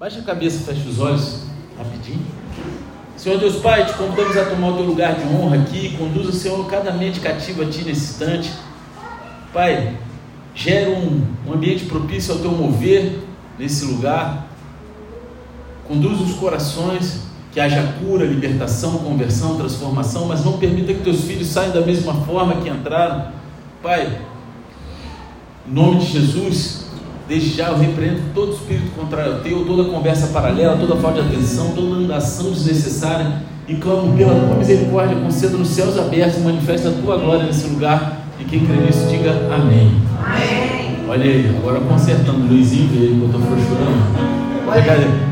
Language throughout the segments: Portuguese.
Baixa a cabeça, fecha os olhos, rapidinho. Senhor Deus Pai, te convidamos a tomar o teu lugar de honra aqui. Conduza, Senhor, cada mente cativa a ti nesse instante. Pai, gera um, um ambiente propício ao teu mover nesse lugar. Conduz os corações, que haja cura, libertação, conversão, transformação, mas não permita que teus filhos saiam da mesma forma que entraram. Pai, em nome de Jesus, Desde já eu repreendo todo espírito contrário ao teu, toda conversa paralela, toda falta de atenção, toda andação desnecessária e clamo pela tua misericórdia, conceda nos céus abertos manifesta a tua glória nesse lugar. E quem crê nisso, diga amém. amém. Olha aí, agora consertando. Luizinho veio, botou frouxura.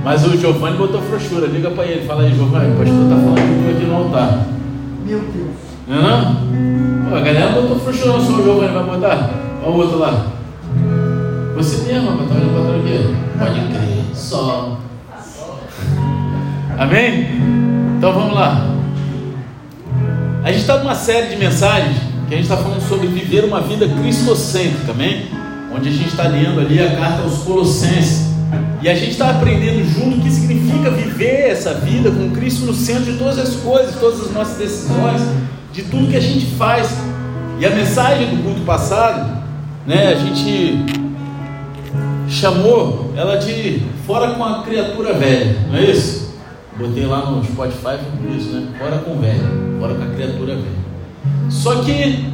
Mas o Giovanni botou frouxura. Liga para ele, fala aí, Giovanni, o pastor está falando aqui no altar. Meu Deus. Não é não? A galera botou frouxura, só o Giovanni vai botar. Olha o outro lá. Você mesmo, mas está olhando para trás quê? Pode crer, só. Amém? Então vamos lá. A gente está numa série de mensagens que a gente está falando sobre viver uma vida cristocêntrica, amém? Onde a gente está lendo ali a carta aos Colossenses. E a gente está aprendendo junto o que significa viver essa vida com Cristo no centro de todas as coisas, todas as nossas decisões, de tudo que a gente faz. E a mensagem do culto passado, né, a gente chamou ela de fora com a criatura velha, não é isso? Botei lá no Spotify por isso, né? Fora com velho, fora com a criatura velha. Só que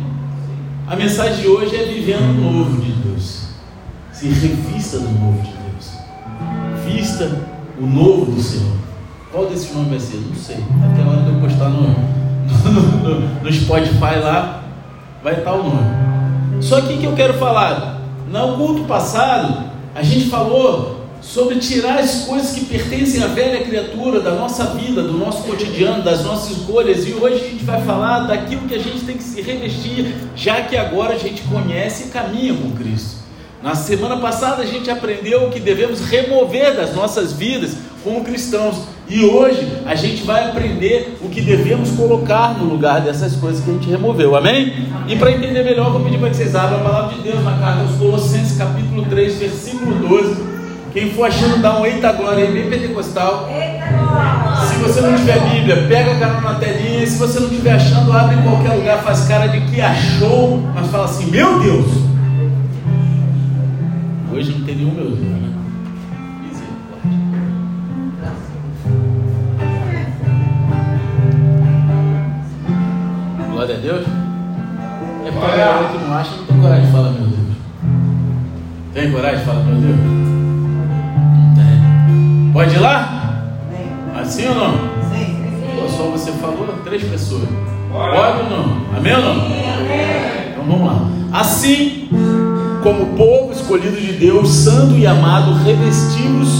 a mensagem de hoje é vivendo o novo de Deus. Se revista do novo de Deus. Vista o novo do Senhor. Qual desses nomes vai ser? Não sei. Até a hora de eu postar no, no, no, no Spotify lá, vai estar o nome. Só que o que eu quero falar? No culto passado, a gente falou sobre tirar as coisas que pertencem à velha criatura da nossa vida, do nosso cotidiano, das nossas escolhas, e hoje a gente vai falar daquilo que a gente tem que se revestir, já que agora a gente conhece e caminha com Cristo. Na semana passada a gente aprendeu que devemos remover das nossas vidas como cristãos. E hoje a gente vai aprender o que devemos colocar no lugar dessas coisas que a gente removeu. Amém? E para entender melhor, vou pedir para que vocês abram a palavra de Deus na carta aos Colossenses, capítulo 3, versículo 12. Quem for achando, dá um eita glória aí, bem pentecostal. Se você não tiver Bíblia, pega a cara na telinha. E se você não estiver achando, abre em qualquer lugar, faz cara de que achou, mas fala assim: Meu Deus! Hoje não tem nenhum meu Deus, né? Glória a Deus. É para a galera que não acha, não tem coragem de falar, meu Deus. Tem coragem de falar, meu Deus? Tem. Pode ir lá? Assim ou não? Sim. Pô, só você falou três pessoas. Pode ou não? Amém ou não? Então vamos lá. Assim como povo escolhido de Deus, santo e amado, revestimos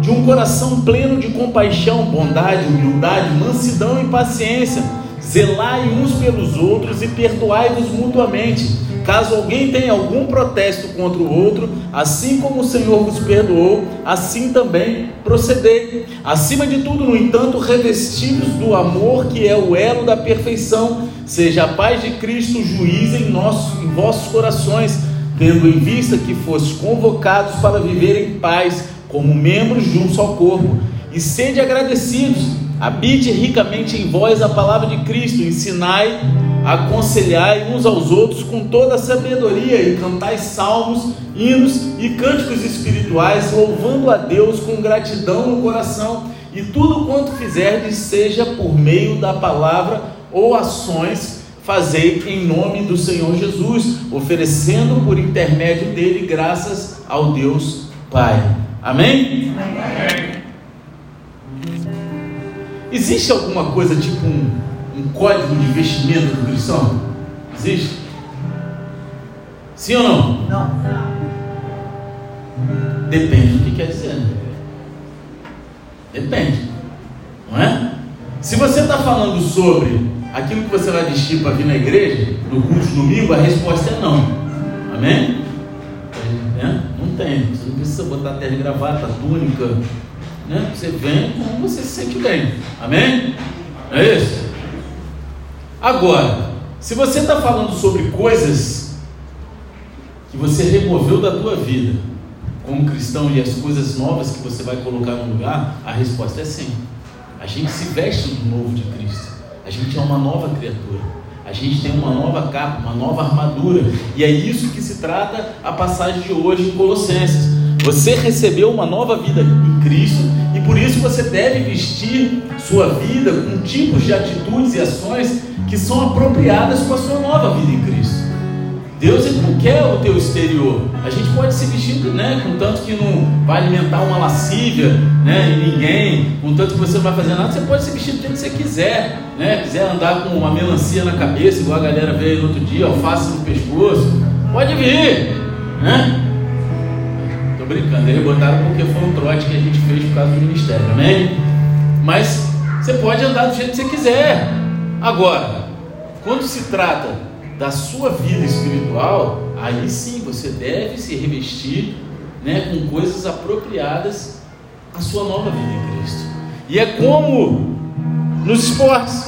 de um coração pleno de compaixão, bondade, humildade, mansidão e paciência zelai uns pelos outros e perdoai-vos mutuamente. Caso alguém tenha algum protesto contra o outro, assim como o Senhor vos perdoou, assim também procedei. Acima de tudo, no entanto, revestidos do amor que é o elo da perfeição, seja a paz de Cristo juiz em, em vossos corações, tendo em vista que fostes convocados para viver em paz, como membros de um só corpo, e sede agradecidos Habite ricamente em vós a palavra de Cristo, ensinai, aconselhai uns aos outros com toda a sabedoria e cantai salmos, hinos e cânticos espirituais, louvando a Deus com gratidão no coração, e tudo quanto fizerdes seja por meio da palavra ou ações, fazei em nome do Senhor Jesus, oferecendo por intermédio dele graças ao Deus Pai. Amém? Amém. Existe alguma coisa tipo um, um código de investimento do cristão? Existe? Sim ou não? Não. Depende do que quer dizer. Né? Depende. Não é? Se você está falando sobre aquilo que você vai vestir para vir na igreja, no culto de domingo, a resposta é não. Amém? É? Não tem. Você não precisa botar terra de gravata, túnica, né? Você vem como você se sente bem. Amém? É isso? Agora, se você está falando sobre coisas que você removeu da tua vida, como cristão e as coisas novas que você vai colocar no lugar? A resposta é sim. A gente se veste do novo de Cristo. A gente é uma nova criatura. A gente tem uma nova capa, uma nova armadura. E é isso que se trata a passagem de hoje em Colossenses. Você recebeu uma nova vida em Cristo e por isso você deve vestir sua vida com tipos de atitudes e ações que são apropriadas com a sua nova vida em Cristo. Deus não quer o teu exterior. A gente pode se vestir, né, contanto que não vai alimentar uma lascívia, né, em ninguém, contanto que você não vai fazer nada, você pode se vestir do jeito que você quiser, né? Quiser andar com uma melancia na cabeça, igual a galera veio no outro dia, alface no pescoço, pode vir, né? Brincando, eles botaram porque foi um trote que a gente fez por causa do ministério, amém? Mas você pode andar do jeito que você quiser. Agora, quando se trata da sua vida espiritual, aí sim você deve se revestir né, com coisas apropriadas à sua nova vida em Cristo. E é como nos esportes.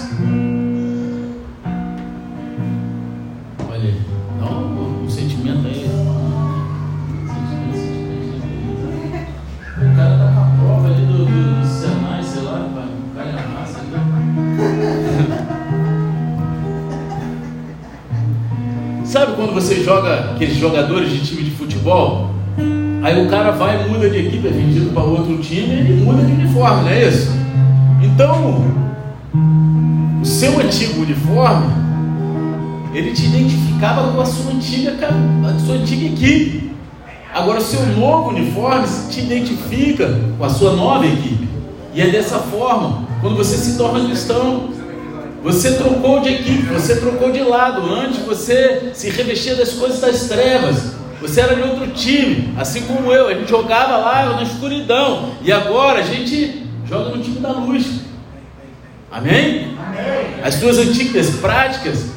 Aqueles jogadores de time de futebol? Aí o cara vai muda de equipe, é vendido para outro time, ele muda de uniforme, não é isso? Então, o seu antigo uniforme, ele te identificava com a sua antiga, a sua antiga equipe. Agora, o seu novo uniforme te identifica com a sua nova equipe. E é dessa forma, quando você se torna cristão, você trocou de equipe, você trocou de lado. Antes você se revestia das coisas das trevas. Você era de outro time, assim como eu. A gente jogava lá na escuridão. E agora a gente joga no time da luz. Amém? Amém. As suas antigas práticas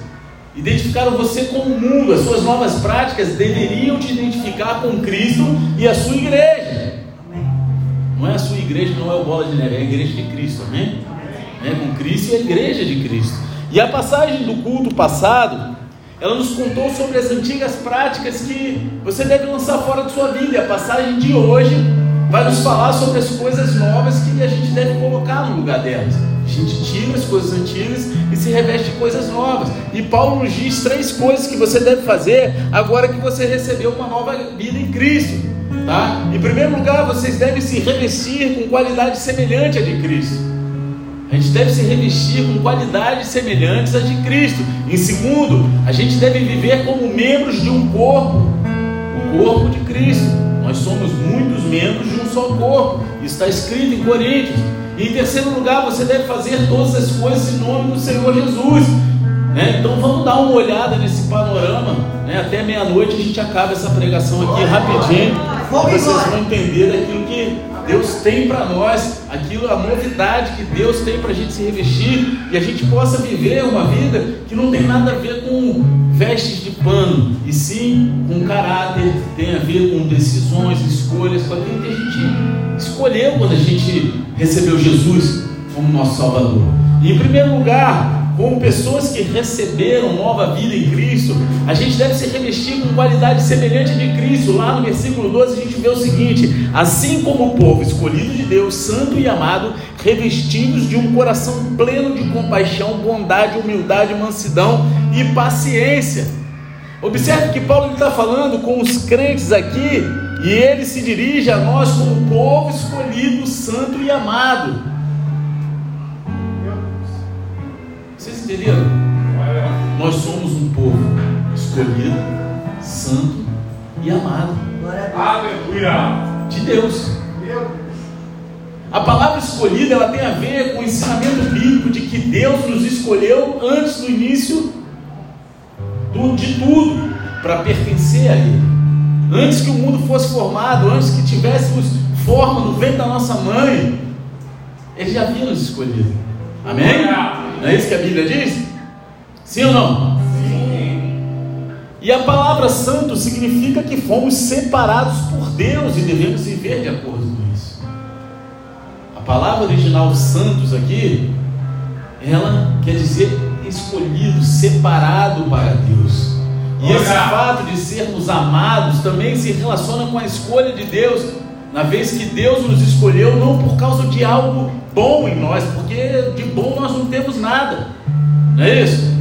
identificaram você com o mundo. As suas novas práticas deveriam te identificar com Cristo e a sua igreja. Não é a sua igreja, não é o bola de neve, é a igreja de Cristo. Amém? Né, com Cristo e a igreja de Cristo. E a passagem do culto passado, ela nos contou sobre as antigas práticas que você deve lançar fora de sua vida. E a passagem de hoje vai nos falar sobre as coisas novas que a gente deve colocar no lugar delas. A gente tira as coisas antigas e se reveste de coisas novas. E Paulo nos diz três coisas que você deve fazer agora que você recebeu uma nova vida em Cristo. Tá? Em primeiro lugar, vocês devem se revestir com qualidade semelhante à de Cristo. A gente deve se revestir com qualidades semelhantes às de Cristo. Em segundo, a gente deve viver como membros de um corpo, o corpo de Cristo. Nós somos muitos membros de um só corpo. Isso está escrito em Coríntios. E em terceiro lugar, você deve fazer todas as coisas em nome do Senhor Jesus. Né? Então vamos dar uma olhada nesse panorama. Né? Até meia-noite a gente acaba essa pregação aqui rapidinho. Para vocês vão entender aquilo que Deus tem para nós, aquilo, a novidade que Deus tem para a gente se revestir e a gente possa viver uma vida que não tem nada a ver com vestes de pano, e sim com caráter, tem a ver com decisões, escolhas, com aquilo que a gente escolheu quando a gente recebeu Jesus como nosso Salvador. E em primeiro lugar, como pessoas que receberam nova vida em Cristo, a gente deve se revestir com qualidade semelhante de Cristo. Lá no versículo 12 a gente vê o seguinte: assim como o povo escolhido de Deus, santo e amado, revestidos de um coração pleno de compaixão, bondade, humildade, mansidão e paciência. Observe que Paulo está falando com os crentes aqui e ele se dirige a nós como povo escolhido, santo e amado. Entenderam? Nós somos um povo escolhido, santo e amado. Aleluia! De Deus. A palavra escolhida ela tem a ver com o ensinamento bíblico de que Deus nos escolheu antes do início do, de tudo para pertencer a Ele. Antes que o mundo fosse formado, antes que tivéssemos forma no ventre da nossa mãe, Ele já havia nos escolhido. Amém? Não é isso que a Bíblia diz? Sim ou não? Sim. E a palavra santo significa que fomos separados por Deus e devemos viver de acordo com isso. A palavra original santos aqui, ela quer dizer escolhido, separado para Deus. E esse fato de sermos amados também se relaciona com a escolha de Deus, na vez que Deus nos escolheu não por causa de algo bom em nós, porque de bom nós não temos nada, não é isso?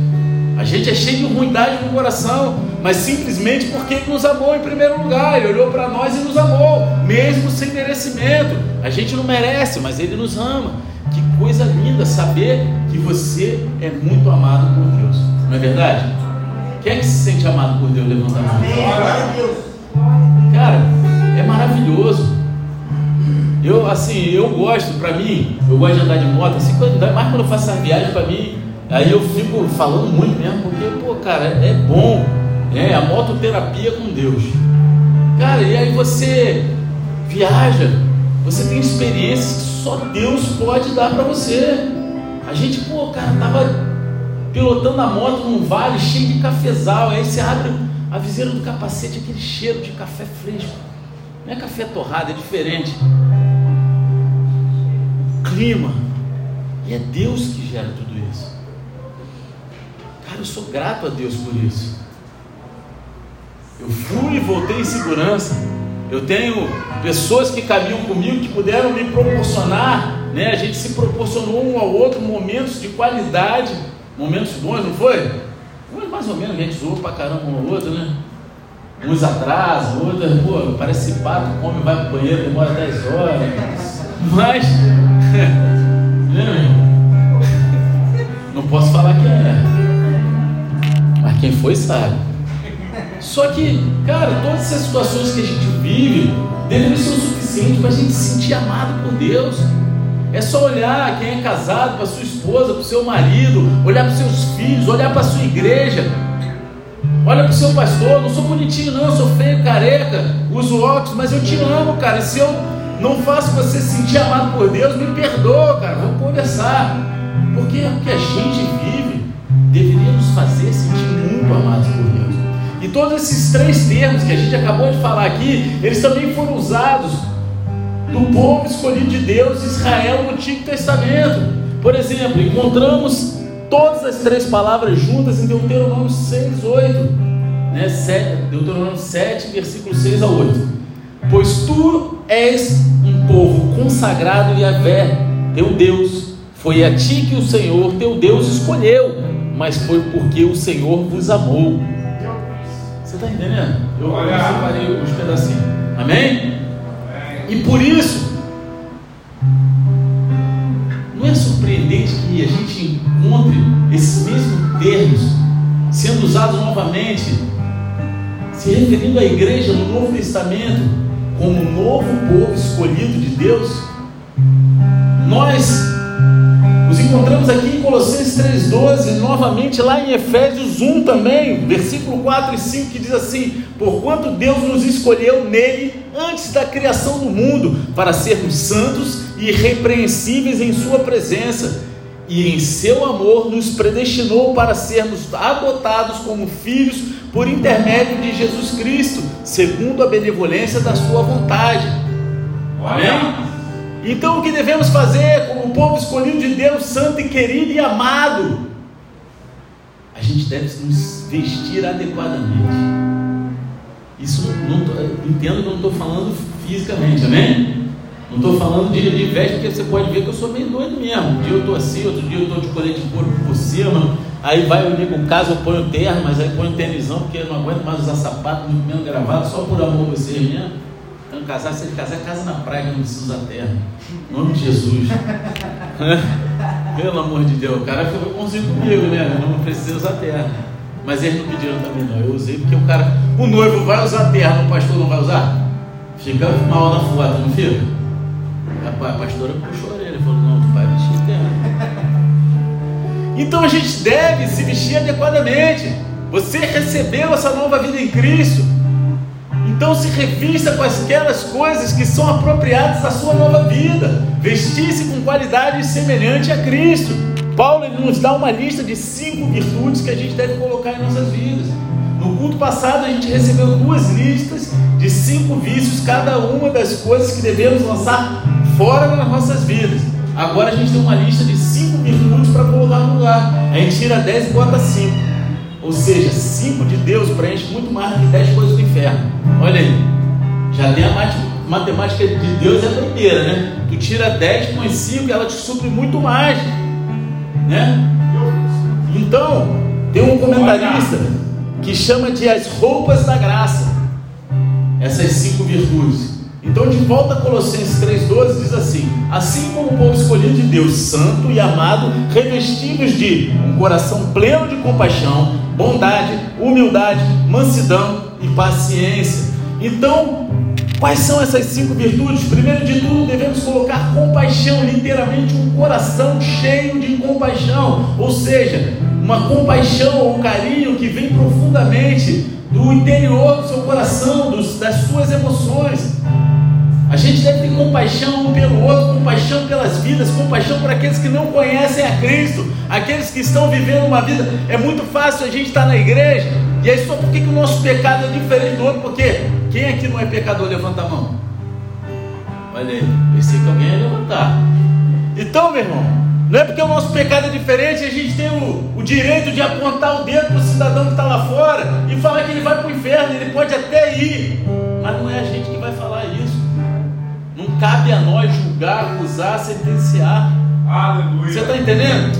A gente é cheio de ruindade no coração, mas simplesmente porque Ele nos amou em primeiro lugar, Ele olhou para nós e nos amou, mesmo sem merecimento. A gente não merece, mas Ele nos ama. Que coisa linda saber que você é muito amado por Deus, não é verdade? Quem é que se sente amado por Deus? Levanta a mão. Cara, é maravilhoso. Eu, assim, eu gosto, para mim, eu gosto de andar de moto, assim, mais quando eu faço essa viagem, para mim, Aí eu fico falando muito mesmo, porque, pô, cara, é bom. É a mototerapia com Deus. Cara, e aí você viaja, você tem experiências que só Deus pode dar para você. A gente, pô, cara, tava pilotando a moto num vale cheio de cafezal. Aí você abre a viseira do capacete, aquele cheiro de café fresco. Não é café torrado, é diferente. Clima. E é Deus que gera tudo isso. Cara, eu sou grato a Deus por isso. Eu fui e voltei em segurança. Eu tenho pessoas que caminham comigo que puderam me proporcionar, né? A gente se proporcionou um ao outro momentos de qualidade, momentos bons, não foi? Uns mais ou menos, a gente zoou pra caramba um ao outro, né? Uns atrasam, outros, pô, parece pato, come, vai pro banheiro, demora 10 horas. Mas, né, não posso falar quem é. Mas quem foi sabe. Só que, cara, todas essas situações que a gente vive devem ser o suficiente para a gente se sentir amado por Deus. É só olhar quem é casado para sua esposa, para o seu marido, olhar para seus filhos, olhar para sua igreja. Olha para o seu pastor, não sou bonitinho não, sou feio, careca, uso óculos, mas eu te amo, cara. E se eu não faço você se sentir amado por Deus, me perdoa, cara. Vamos conversar. Porque é o que a gente vive deveria nos fazer sentir muito amados por Deus. E todos esses três termos que a gente acabou de falar aqui, eles também foram usados do povo escolhido de Deus, Israel, no Antigo Testamento. Por exemplo, encontramos todas as três palavras juntas em Deuteronômio 6, 8. Né? 7, Deuteronômio 7, versículo 6 a 8. Pois tu és um povo consagrado e a fé, teu Deus. Foi a ti que o Senhor, teu Deus, escolheu mas foi porque o Senhor vos amou. Você está entendendo? Eu, eu separei os pedacinhos. Amém? E por isso, não é surpreendente que a gente encontre esses mesmos termos sendo usados novamente, se referindo à igreja no Novo Testamento como novo povo escolhido de Deus. Nós os encontramos aqui em Colossenses 3,12, novamente lá em Efésios 1 também, versículo 4 e 5, que diz assim: Porquanto Deus nos escolheu nele antes da criação do mundo, para sermos santos irrepreensíveis em Sua presença, e em seu amor nos predestinou para sermos adotados como filhos por intermédio de Jesus Cristo, segundo a benevolência da Sua vontade. Amém? Então o que devemos fazer como povo escolhido de Deus, santo e querido e amado? A gente deve nos vestir adequadamente. Isso não, entendo que eu não estou falando fisicamente, amém? Não estou falando de, de veste, porque você pode ver que eu sou meio doido mesmo. Um dia eu estou assim, outro dia eu estou de colete de couro por cima. Aí vai eu ligo o caso, eu ponho terra, mas aí ponho tênisão, porque eu não aguento mais usar sapato muito menos gravado, só por amor a vocês mesmo. Então, casar, se ele casar, casa na praia, não precisa usar terra. Em nome de Jesus. Pelo amor de Deus, o cara ficou bonzinho comigo, né? Eu não precisa usar terra. Mas eles não pediram também, não. Eu usei porque o cara, o noivo vai usar terra, o pastor não vai usar? Fica mal na foto, não fica? A pastora puxou a orelha e falou: não, tu vai vestir terra. Então a gente deve se vestir adequadamente. Você recebeu essa nova vida em Cristo. Então se revista com aquelas coisas que são apropriadas à sua nova vida. Vestir-se com qualidade semelhante a Cristo. Paulo nos dá uma lista de cinco virtudes que a gente deve colocar em nossas vidas. No culto passado a gente recebeu duas listas de cinco vícios, cada uma das coisas que devemos lançar fora das nossas vidas. Agora a gente tem uma lista de cinco virtudes para colocar no lugar. A gente tira dez e bota cinco. Ou seja, cinco de Deus preenche muito mais do que dez coisas do inferno. Olha aí. Já tem a matemática de Deus é doideira, né? Tu tira 10, põe 5 e ela te supre muito mais. Né? Então, tem um comentarista que chama de as roupas da graça. Essas cinco virtudes. Então, de volta a Colossenses 3,12 diz assim: Assim como o povo escolhido de Deus, santo e amado, revestidos de um coração pleno de compaixão, bondade, humildade, mansidão e paciência. Então, quais são essas cinco virtudes? Primeiro de tudo, devemos colocar compaixão, literalmente um coração cheio de compaixão, ou seja, uma compaixão ou um carinho que vem profundamente do interior do seu coração, dos, das suas emoções. A gente deve ter compaixão um pelo outro, compaixão pelas vidas, compaixão por aqueles que não conhecem a Cristo, aqueles que estão vivendo uma vida. É muito fácil a gente estar na igreja, e aí só por que o nosso pecado é diferente do outro? Porque quem aqui não é pecador? Levanta a mão. Olha aí, pensei que alguém ia levantar. Então, meu irmão, não é porque o nosso pecado é diferente, a gente tem o, o direito de apontar o dedo para o cidadão que está lá fora e falar que ele vai para o inferno, ele pode até ir, mas não é a gente que vai falar isso. Não cabe a nós julgar, acusar, sentenciar. Aleluia. Você está entendendo?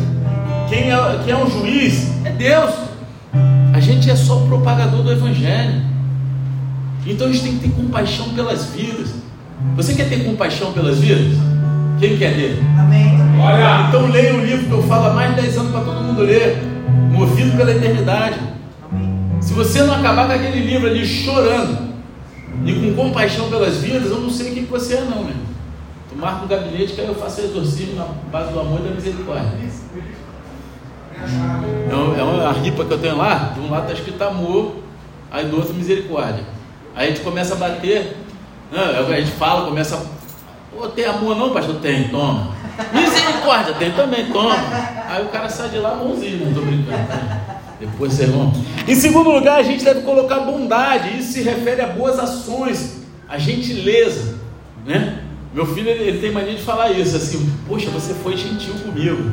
Quem é, quem é o juiz é Deus. A gente é só o propagador do Evangelho. Então a gente tem que ter compaixão pelas vidas. Você quer ter compaixão pelas vidas? Quem quer ter? Amém. Olha. Então leia o livro que eu falo há mais de 10 anos para todo mundo ler. Movido pela eternidade. Amém. Se você não acabar com aquele livro ali chorando, e com compaixão pelas vidas, eu não sei o que você é, não, meu. Tu marca um gabinete que aí eu faço exorcismo na base do amor e da misericórdia. É, uma, é a ripa que eu tenho lá, de um lado está escrito amor, aí do outro misericórdia. Aí a gente começa a bater, né, a gente fala, começa a. Pô, tem amor não, pastor? Tem, toma. Misericórdia, tem também, toma. Aí o cara sai de lá mãozinho, não estou brincando. Depois sermão. Em segundo lugar, a gente deve colocar bondade. Isso se refere a boas ações, a gentileza, né? Meu filho ele, ele tem mania de falar isso assim. Poxa, você foi gentil comigo,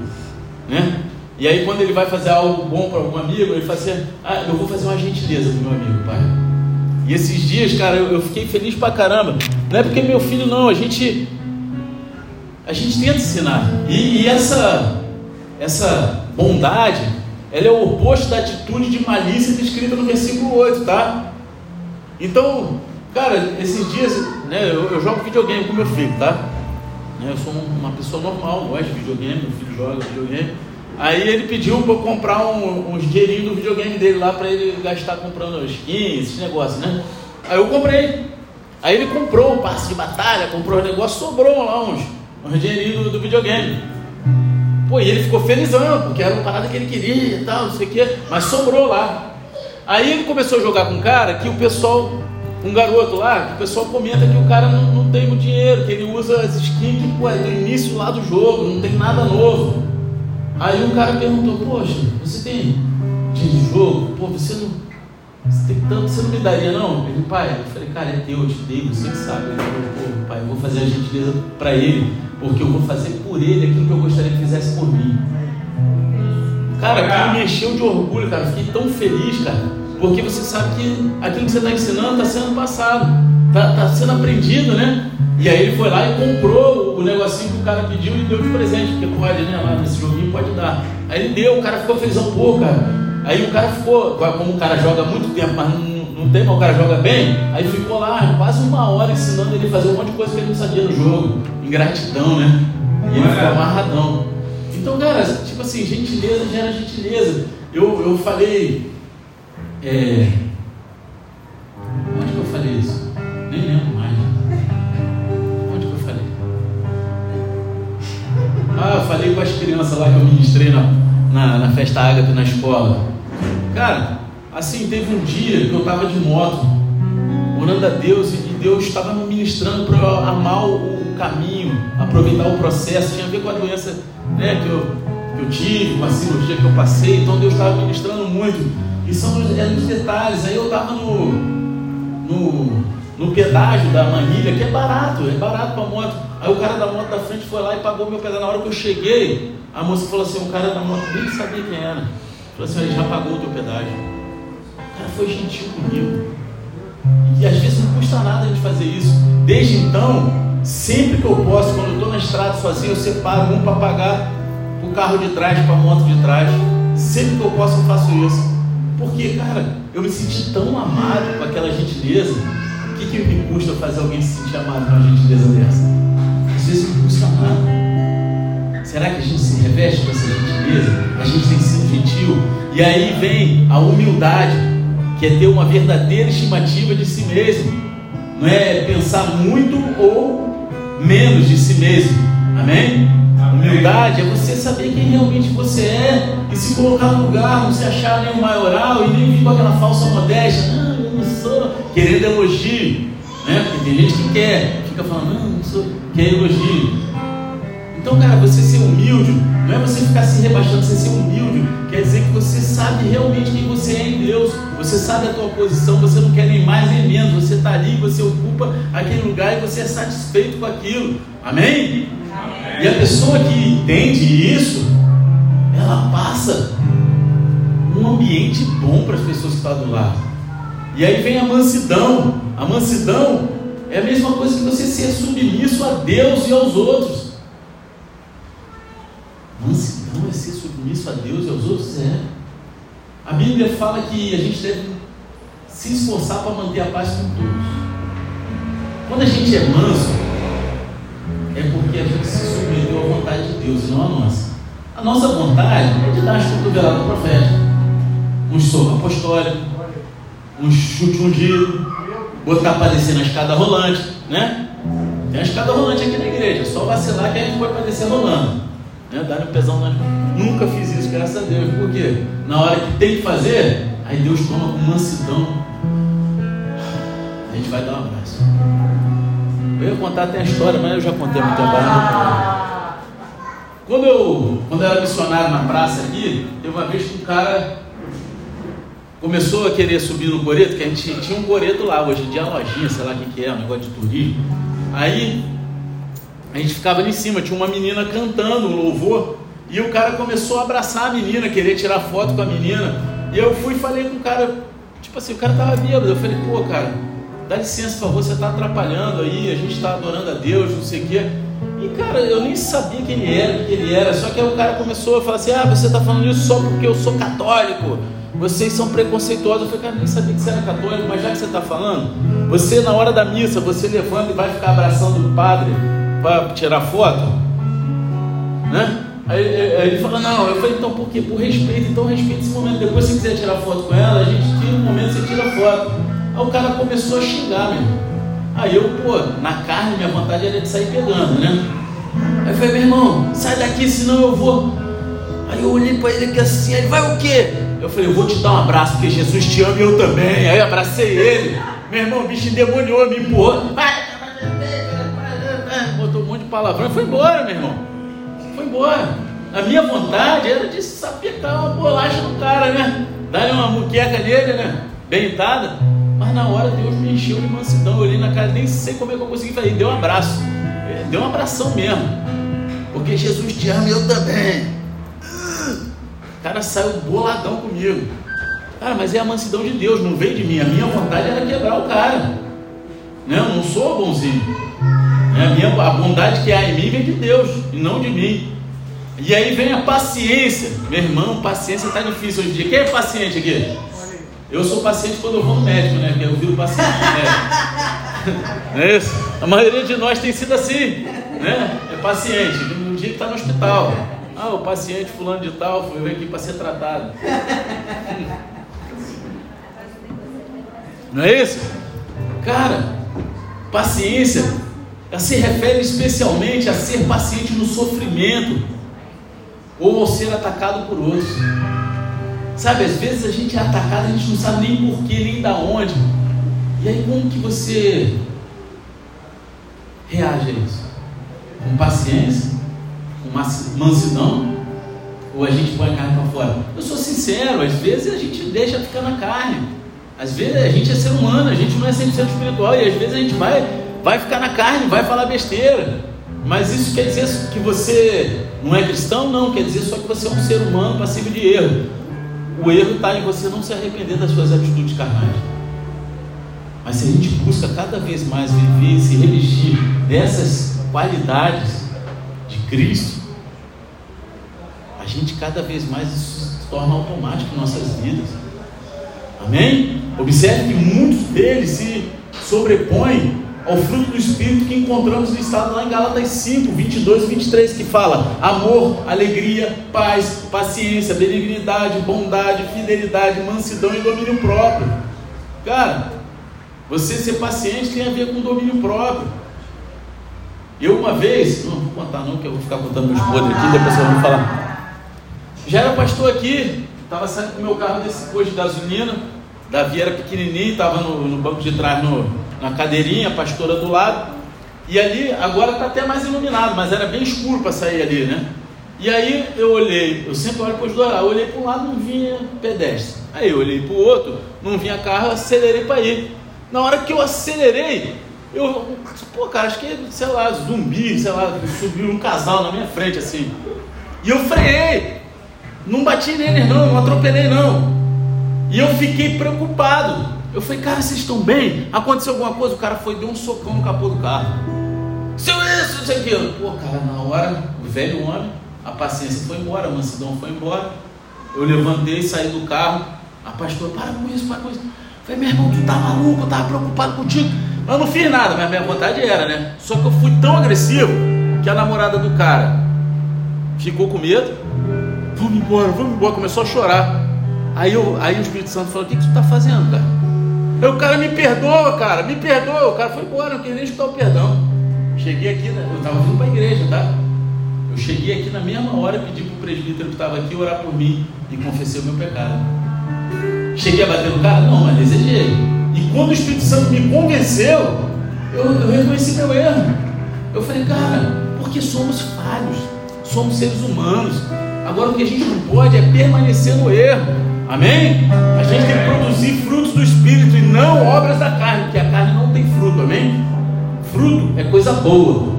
né? E aí quando ele vai fazer algo bom para algum amigo, ele fala assim: Ah, eu vou fazer uma gentileza pro meu amigo, pai. E esses dias, cara, eu, eu fiquei feliz pra caramba. Não é porque meu filho não, a gente a gente tenta ensinar. E, e essa essa bondade ela é o oposto da atitude de malícia descrita no versículo 8, tá? Então, cara, esses dias, né, eu, eu jogo videogame com meu filho, tá? Né, eu sou uma pessoa normal, gosto de videogame, meu filho joga videogame. Aí ele pediu para eu comprar um, uns dinheirinhos do videogame dele lá para ele gastar comprando skins, esses negócios, né? Aí eu comprei. Aí ele comprou um passe de batalha, comprou um negócio, sobrou lá uns, uns dinheirinhos do, do videogame. Pô, e ele ficou felizão, porque era uma parada que ele queria e tal, não sei o quê, mas sobrou lá. Aí ele começou a jogar com um cara que o pessoal, um garoto lá, que o pessoal comenta que o cara não, não tem muito dinheiro, que ele usa as skins que, pô, é do início lá do jogo, não tem nada novo. Aí o cara perguntou, poxa, você tem de jogo? Pô, você não. Você tem tanto, você não me daria não? Ele, pai, eu falei, cara, é teu, eu te dei, você que sabe. Ele falou, pô, pai, eu vou fazer a gentileza para ele porque eu vou fazer por ele aquilo que eu gostaria que fizesse por mim. Cara, aquilo me encheu de orgulho, cara. Fiquei tão feliz, cara. Porque você sabe que aquilo que você está ensinando está sendo passado, está tá sendo aprendido, né? E aí ele foi lá e comprou o negocinho que o cara pediu e deu de presente, porque pode, né? Lá nesse joguinho pode dar. Aí ele deu, o cara ficou felizão, pô, cara. Aí o cara ficou, como o cara joga muito tempo, mas não, não tem, mas o cara joga bem, aí ficou lá quase uma hora ensinando ele a fazer um monte de coisa que ele não sabia no jogo ingratidão, né? E ele ficou amarradão. Então, cara, tipo assim, gentileza gera gentileza. Eu, eu falei. É... Onde que eu falei isso? Nem lembro mais. Onde que eu falei? Ah, eu falei com as crianças lá que eu ministrei na, na, na festa Ágape na escola. Cara, assim, teve um dia que eu estava de moto, orando a Deus, e Deus estava me ministrando para amar o caminho, aproveitar o processo, tinha a ver com a doença né, que, eu, que eu tive, com a cirurgia que eu passei, então Deus estava ministrando muito. E são eram os detalhes. Aí eu estava no, no, no pedágio da manilha, que é barato, é barato para moto. Aí o cara da moto da frente foi lá e pagou meu pedágio. Na hora que eu cheguei, a moça falou assim: o cara da moto nem sabia quem era. Falou assim, ele já pagou o teu pedágio. O cara foi gentil comigo. E às vezes não custa nada a gente fazer isso. Desde então, sempre que eu posso, quando eu estou na estrada sozinho, eu separo um para pagar o carro de trás, para a moto de trás. Sempre que eu posso, eu faço isso. Porque, cara, eu me senti tão amado com aquela gentileza. O que, que me custa fazer alguém se sentir amado com uma gentileza dessa? Às vezes não custa nada. Será que a gente se reveste com essa gentileza? A gente tem sido gentil? E aí vem a humildade, que é ter uma verdadeira estimativa de si mesmo. Não é pensar muito ou menos de si mesmo. Amém? Humildade é você saber quem realmente você é e se colocar no lugar, não se achar nem o maioral e nem vir com aquela falsa modéstia. Não, eu não sou. Querendo elogio. Né? Porque tem gente que quer, fica falando, não, não sou, quer elogio. Então, cara, você ser humilde, não é você ficar se rebaixando, você ser humilde, quer dizer que você sabe realmente quem você é em Deus, você sabe a tua posição, você não quer nem mais nem menos, você está ali, você ocupa aquele lugar e você é satisfeito com aquilo. Amém? E a pessoa que entende isso, ela passa um ambiente bom para as pessoas que estão do lado. E aí vem a mansidão. A mansidão é a mesma coisa que você ser submisso a Deus e aos outros. Mansidão é ser submisso a Deus e aos outros? É. A Bíblia fala que a gente deve se esforçar para manter a paz com todos. Quando a gente é manso, é porque a gente se submeteu à vontade de Deus e não à nossa. A nossa vontade é de dar as cotoveladas ao profeta, um soco apostólico, um chute ungido, botar para descer na escada rolante, né? Tem a escada rolante aqui na igreja, só vacilar que a gente pode para descer rolando. Né? Dar um pesão na... Nunca fiz isso, graças a Deus. Por quê? Na hora que tem que fazer, aí Deus toma com mansidão. A gente vai dar um abraço. Eu ia contar até a história, mas eu já contei muito tempo. Quando eu, quando eu era missionário na praça aqui, teve uma vez que um cara começou a querer subir no coreto, que a gente tinha um coreto lá, hoje em dia é lojinha, sei lá o que, que é, um negócio de turismo. Aí a gente ficava ali em cima, tinha uma menina cantando um louvor, e o cara começou a abraçar a menina, querer tirar foto com a menina. E eu fui e falei com o cara, tipo assim, o cara tava bêbado. Eu falei, pô, cara, dá licença, por favor, você está atrapalhando aí, a gente está adorando a Deus, não sei o quê. E cara, eu nem sabia quem ele era, que ele era, só que aí o cara começou a falar assim: ah, você está falando isso só porque eu sou católico, vocês são preconceituosos. Eu falei, cara, nem sabia que você era católico, mas já que você está falando, você na hora da missa, você levanta e vai ficar abraçando o padre para tirar foto, né? Aí, aí, ele falou, não, eu falei, então por quê? Por respeito, então respeite esse momento. Depois se quiser tirar foto com ela, a gente tira um momento, você tira foto. Aí o cara começou a xingar, meu irmão. Aí eu, pô, na carne, minha vontade era de sair pegando, né? Aí eu falei, meu irmão, sai daqui, senão eu vou. Aí eu olhei para ele aqui assim, ele vai o quê? Eu falei, eu vou te dar um abraço, porque Jesus te ama e eu também. Aí eu abracei ele. Meu irmão, o bicho endemoniou, me empurrou. De palavrão e foi embora, meu irmão. Foi embora. A minha vontade era de sapecar uma bolacha no cara, né? Dar uma muqueca nele, né? Bem. Mas na hora Deus me encheu de mansidão. Eu olhei na cara, nem sei como é que eu consegui fazer. Deu um abraço. Deu um abração mesmo. Porque Jesus te ama e eu também. O cara saiu boladão comigo. Cara, mas é a mansidão de Deus, não veio de mim. A minha vontade era quebrar o cara. Né? Eu não sou bonzinho. Né? A, minha, a bondade que há em mim vem de Deus e não de mim. E aí vem a paciência. Meu irmão, paciência está difícil hoje em dia. Quem é paciente aqui? Eu sou paciente quando eu vou no médico, né? Eu viro paciente médico. Não é isso? A maioria de nós tem sido assim, né? É paciente. No dia que está no hospital. Ah, o paciente fulano de tal foi aqui para ser tratado. Não é isso? Cara, paciência se refere especialmente a ser paciente no sofrimento ou ao ser atacado por outros. Sabe, às vezes a gente é atacado, a gente não sabe nem porquê, nem da onde. E aí como que você reage a isso? Com paciência? Com mansidão? Ou a gente põe a carne para fora? Eu sou sincero, às vezes a gente deixa ficar na carne. Às vezes a gente é ser humano, a gente não é 100% espiritual. E às vezes a gente vai, vai ficar na carne, vai falar besteira. Mas isso quer dizer que você não é cristão? Não, quer dizer só que você é um ser humano passivo de erro. O erro está em você não se arrepender das suas atitudes carnais. Mas se a gente busca cada vez mais viver e se revestir dessas qualidades de Cristo, a gente cada vez mais isso se torna automático em nossas vidas. Amém? Observe que muitos deles se sobrepõem ao fruto do Espírito que encontramos listado lá em Gálatas 5, 22 e 23, que fala amor, alegria, paz, paciência, benignidade, bondade, fidelidade, mansidão e domínio próprio. Cara, você ser paciente tem a ver com domínio próprio. Eu uma vez, não vou contar não, que eu vou ficar contando meus podres aqui, depois vocês vão falar. Já era pastor aqui, estava saindo com meu carro desse posto de gasolina, Davi era pequenininho, estava no, no, banco de trás, no, na cadeirinha, a pastora do lado. E ali, agora está até mais iluminado, mas era bem escuro para sair ali, né? E aí eu olhei, eu sempre olho para os dois, eu olhei para um lado, não vinha pedestre. Aí eu olhei para o outro, não vinha carro, acelerei para ir. Na hora que eu acelerei, eu, pô, cara, acho que, sei lá, zumbi, sei lá, subiu um casal na minha frente assim. E eu freiei, não bati neles não, não atropelei não. E eu fiquei preocupado. Eu falei, cara, vocês estão bem? Aconteceu alguma coisa? O cara foi deu um socão no capô do carro. Seu isso, sei aquilo. Pô, cara, na hora, o velho homem, a paciência foi embora, a mansidão foi embora. Eu levantei, saí do carro. A pastora, para com isso, para com isso. Eu falei, meu irmão, tu tá maluco, eu tava preocupado contigo. Eu não fiz nada, mas minha vontade era, né? Só que eu fui tão agressivo que a namorada do cara ficou com medo. Vamos embora, vamos embora. Começou a chorar. Aí, eu, aí o Espírito Santo falou: O que, que tu está fazendo, cara? Aí o cara me perdoa, cara, me perdoa. O cara foi embora, não queria nem escutar o perdão. Cheguei aqui, eu estava vindo para a igreja, tá? Eu cheguei aqui na mesma hora, pedi para o presbítero que estava aqui orar por mim e confessei o meu pecado. Cheguei a bater no cara? Não, mas desejei. E quando o Espírito Santo me convenceu, eu, eu reconheci meu erro. Eu falei, cara, porque somos falhos, somos seres humanos. Agora o que a gente não pode é permanecer no erro. Amém? A gente tem que produzir frutos do Espírito e não obras da carne, porque a carne não tem fruto, amém? Fruto é coisa boa.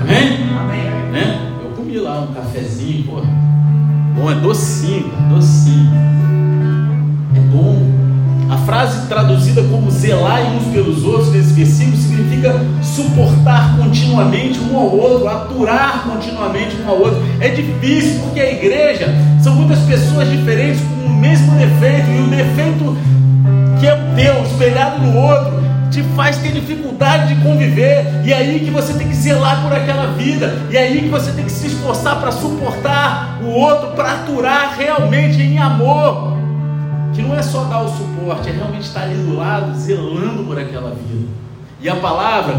Amém? Amém. Né? Eu comi lá um cafezinho, pô. Bom, é docinho, docinho. É bom. A frase traduzida como zelar uns pelos outros nesse versículo significa suportar continuamente um ao outro, aturar continuamente um ao outro. É difícil porque a igreja são muitas pessoas diferentes o mesmo defeito e o defeito que é o teu, espelhado no outro, te faz ter dificuldade de conviver, e é aí que você tem que zelar por aquela vida, e é aí que você tem que se esforçar para suportar o outro, para aturar realmente em amor. Que não é só dar o suporte, é realmente estar ali do lado, zelando por aquela vida. E a palavra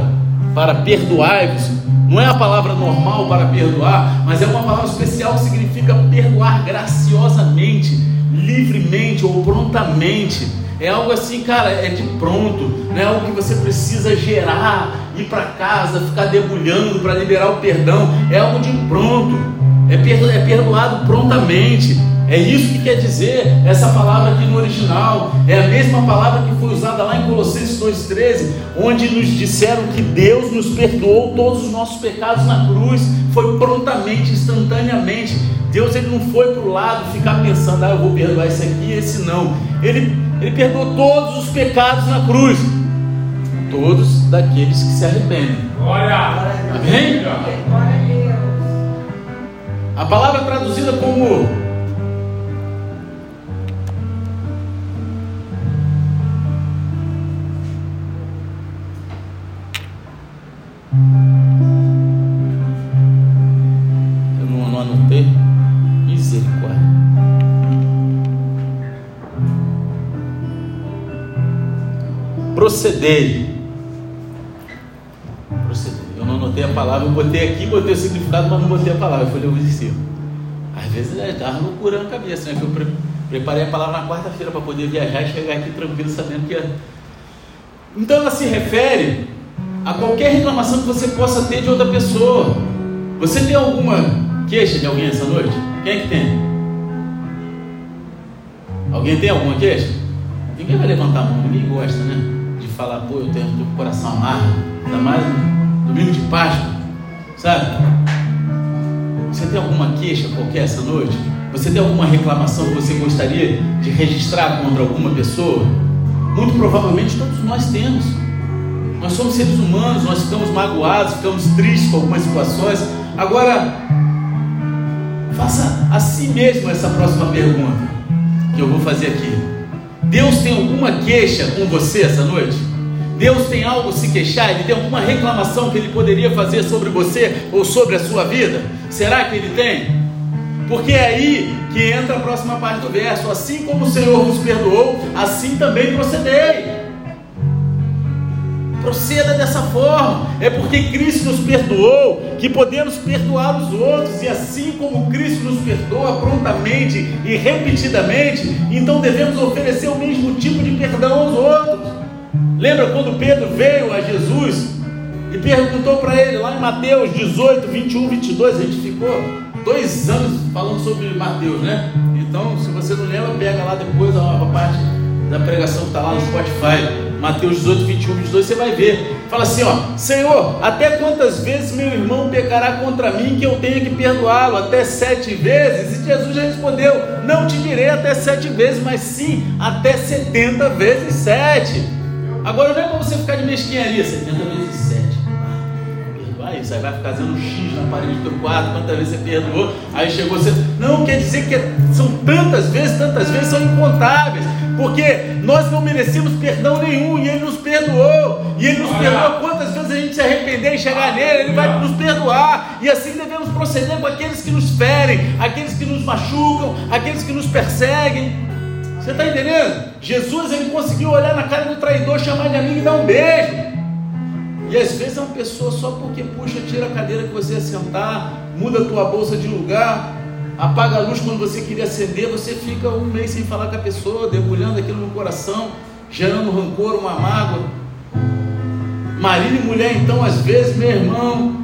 para perdoar-vos não é a palavra normal para perdoar, mas é uma palavra especial que significa perdoar graciosamente, livremente ou prontamente. É algo assim, cara, é de pronto, não é algo que você precisa gerar, ir para casa, ficar debulhando para liberar o perdão. É algo de pronto, é, é perdoado prontamente. É isso que quer dizer essa palavra aqui no original. É a mesma palavra que foi usada lá em Colossenses 2,13, onde nos disseram que Deus nos perdoou todos os nossos pecados na cruz. Foi prontamente, instantaneamente. Deus ele não foi para o lado ficar pensando, ah, eu vou perdoar esse aqui e esse não. Ele, ele perdoou todos os pecados na cruz. Todos daqueles que se arrependem. Glória! Amém? A palavra traduzida como proceder. Proceder. Eu não anotei a palavra, eu botei aqui, botei o significado, mas não botei a palavra. Eu falei, eu vou Às vezes é, estava loucura na cabeça, né? Eu pre preparei a palavra na quarta-feira para poder viajar e chegar aqui tranquilo, sabendo que ia. Então ela se refere a qualquer reclamação que você possa ter de outra pessoa. Você tem alguma queixa de alguém essa noite? Quem é que tem? Alguém tem alguma queixa? Ninguém vai levantar a mão, ninguém gosta, né? falar, pô, eu tenho o coração amargo, ainda mais no domingo de Páscoa, sabe? Você tem alguma queixa qualquer essa noite? Você tem alguma reclamação que você gostaria de registrar contra alguma pessoa? Muito provavelmente todos nós temos. Nós somos seres humanos, nós ficamos magoados, ficamos tristes com algumas situações. Agora, faça a si mesmo essa próxima pergunta que eu vou fazer aqui. Deus tem alguma queixa com você essa noite? Deus tem algo a se queixar? Ele tem alguma reclamação que ele poderia fazer sobre você ou sobre a sua vida? Será que ele tem? Porque é aí que entra a próxima parte do verso: assim como o Senhor nos perdoou, assim também procedei. Proceda dessa forma. É porque Cristo nos perdoou que podemos perdoar os outros. E assim como Cristo nos perdoa prontamente e repetidamente, então devemos oferecer o mesmo tipo de perdão aos outros. Lembra quando Pedro veio a Jesus e perguntou para ele, lá em Mateus 18, 21, 22, a gente ficou dois anos falando sobre Mateus, né? Então, se você não lembra, pega lá depois a parte da pregação que está lá no Spotify. Mateus 18, 21, 22, você vai ver. Fala assim: ó, Senhor, até quantas vezes meu irmão pecará contra mim que eu tenha que perdoá-lo? Até sete vezes? E Jesus já respondeu: Não te direi até sete vezes, mas sim até setenta vezes sete. Agora não é para você ficar de mesquinharia, 70 vezes 7. Isso, aí vai ficar fazendo um X na parede do teu quarto, quantas vezes você perdoou, aí chegou você. Não quer dizer que são tantas vezes, tantas vezes, são incontáveis, porque nós não merecemos perdão nenhum e Ele nos perdoou. E Ele nos perdoou quantas vezes a gente se arrepender e chegar nele, Ele vai nos perdoar. E assim devemos proceder com aqueles que nos ferem, aqueles que nos machucam, aqueles que nos perseguem. Você está entendendo? Jesus ele conseguiu olhar na cara do traidor, chamar de amigo e dar um beijo. E às vezes é uma pessoa só porque puxa, tira a cadeira que você ia sentar, muda a tua bolsa de lugar, apaga a luz quando você queria acender, você fica um mês sem falar com a pessoa, debulhando aquilo no coração, gerando rancor, uma mágoa. Marido e mulher, então, às vezes, meu irmão,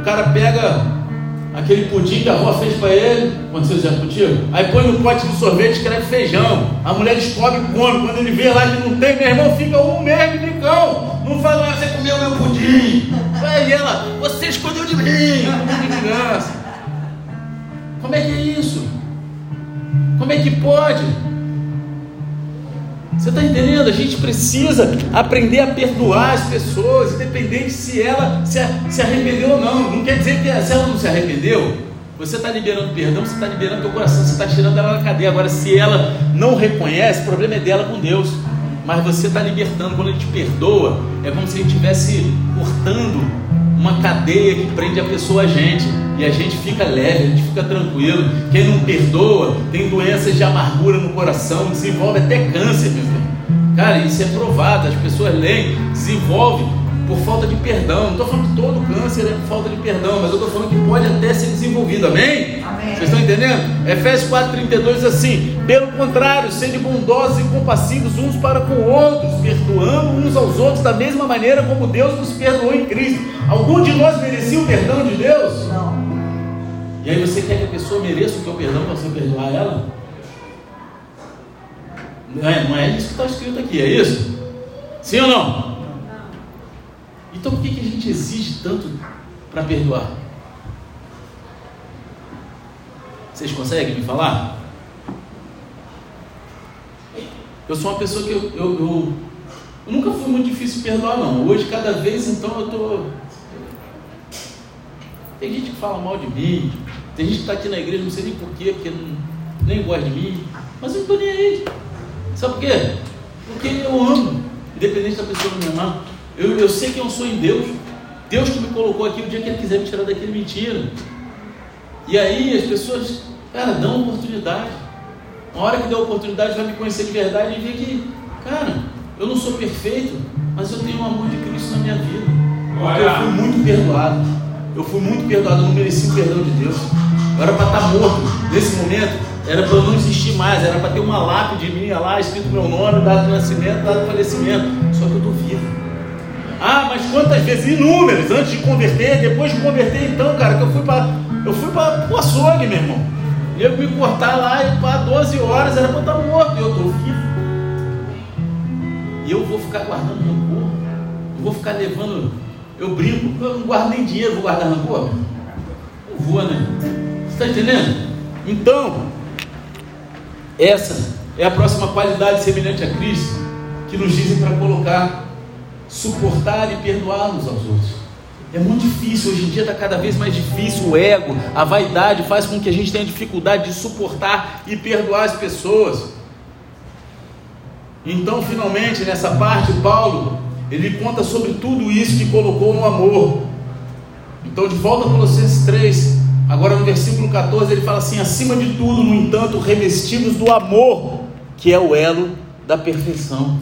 o cara pega aquele pudim que a avó fez para ele, aconteceu já contigo? Aí põe no pote de sorvete, escreve feijão. A mulher descobre e come. Quando ele vê lá que não tem, meu irmão fica um mês de micão. Não fala, ah, você comeu meu pudim. Aí ela, você escondeu de mim. Como é que é isso? Como é que pode? Você está entendendo? A gente precisa aprender a perdoar as pessoas, independente se ela se, se arrependeu ou não. Não quer dizer que se ela não se arrependeu, você está liberando perdão, você está liberando teu coração, você está tirando ela da cadeia. Agora, se ela não reconhece, o problema é dela com Deus. Mas você está libertando, quando a gente perdoa, é como se gente estivesse cortando uma cadeia que prende a pessoa a gente. E a gente fica leve, a gente fica tranquilo. Quem não perdoa tem doenças de amargura no coração, desenvolve até câncer, meu filho. Cara, isso é provado. As pessoas leem, desenvolve por falta de perdão. Não estou falando que todo câncer é por falta de perdão, mas eu estou falando que pode até ser desenvolvido. Amém? Amém. Vocês estão entendendo? Efésios 4,32 diz assim: pelo contrário, sede bondosos e compassivos uns para com outros, perdoando uns aos outros da mesma maneira como Deus nos perdoou em Cristo. Algum de nós merecia o perdão de Deus? Não. E aí você quer que a pessoa mereça o teu perdão para você perdoar ela? Não é, não é isso que está escrito aqui, é isso? Sim ou não? Então por que, que a gente exige tanto para perdoar? Vocês conseguem me falar? Eu sou uma pessoa que eu, eu, eu, eu nunca fui muito difícil perdoar, não. Hoje, cada vez, então, eu estou. Tem gente que fala mal de mim, tem gente que está aqui na igreja, não sei nem porquê, porque não, nem gosta de mim, mas eu não estou nem aí. Sabe por quê? Porque eu amo, independente da pessoa não me amar. Eu, eu sei quem eu sou em Deus. Deus que me colocou aqui, o dia que Ele quiser me tirar daquele mentira. E aí as pessoas, cara, dão oportunidade. Uma hora que der oportunidade, vai me conhecer de verdade e ver que, cara, eu não sou perfeito, mas eu tenho o amor de Cristo na minha vida. Porque eu fui muito perdoado. Eu fui muito perdoado, eu não mereci o perdão de Deus. Eu era para estar morto. Nesse momento, era para eu não existir mais, era para ter uma lápide minha lá, escrito meu nome, dado de nascimento, dado de falecimento. Só que eu estou vivo. Ah, mas quantas vezes? Inúmeras, antes de converter, depois de converter, então, cara, que eu fui para eu fui para o açougue, meu irmão. Eu me cortar lá e para 12 horas era para estar morto. E eu estou vivo. E eu vou ficar guardando rancor. Eu vou ficar levando. Eu brinco, eu não guardo nem dinheiro, vou guardar rancor. Não vou, né? Você está entendendo? Então, essa é a próxima qualidade semelhante a Cristo que nos dizem para colocar, suportar e perdoar uns aos outros. É muito difícil, hoje em dia está cada vez mais difícil. O ego, a vaidade faz com que a gente tenha dificuldade de suportar e perdoar as pessoas. Então, finalmente, nessa parte, Paulo ele conta sobre tudo isso que colocou no amor. Então, de volta a Colossenses 3, agora no versículo 14, ele fala assim: acima de tudo, no entanto, revestidos do amor, que é o elo da perfeição.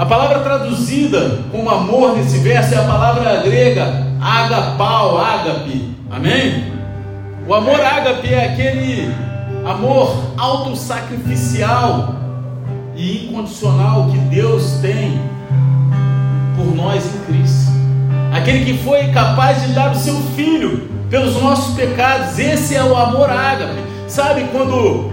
A palavra traduzida como amor nesse verso é a palavra grega agapau, ágape. Amém? O amor ágape é aquele amor autossacrificial e incondicional que Deus tem por nós em Cristo. Aquele que foi capaz de dar o seu filho pelos nossos pecados. Esse é o amor ágape. Sabe quando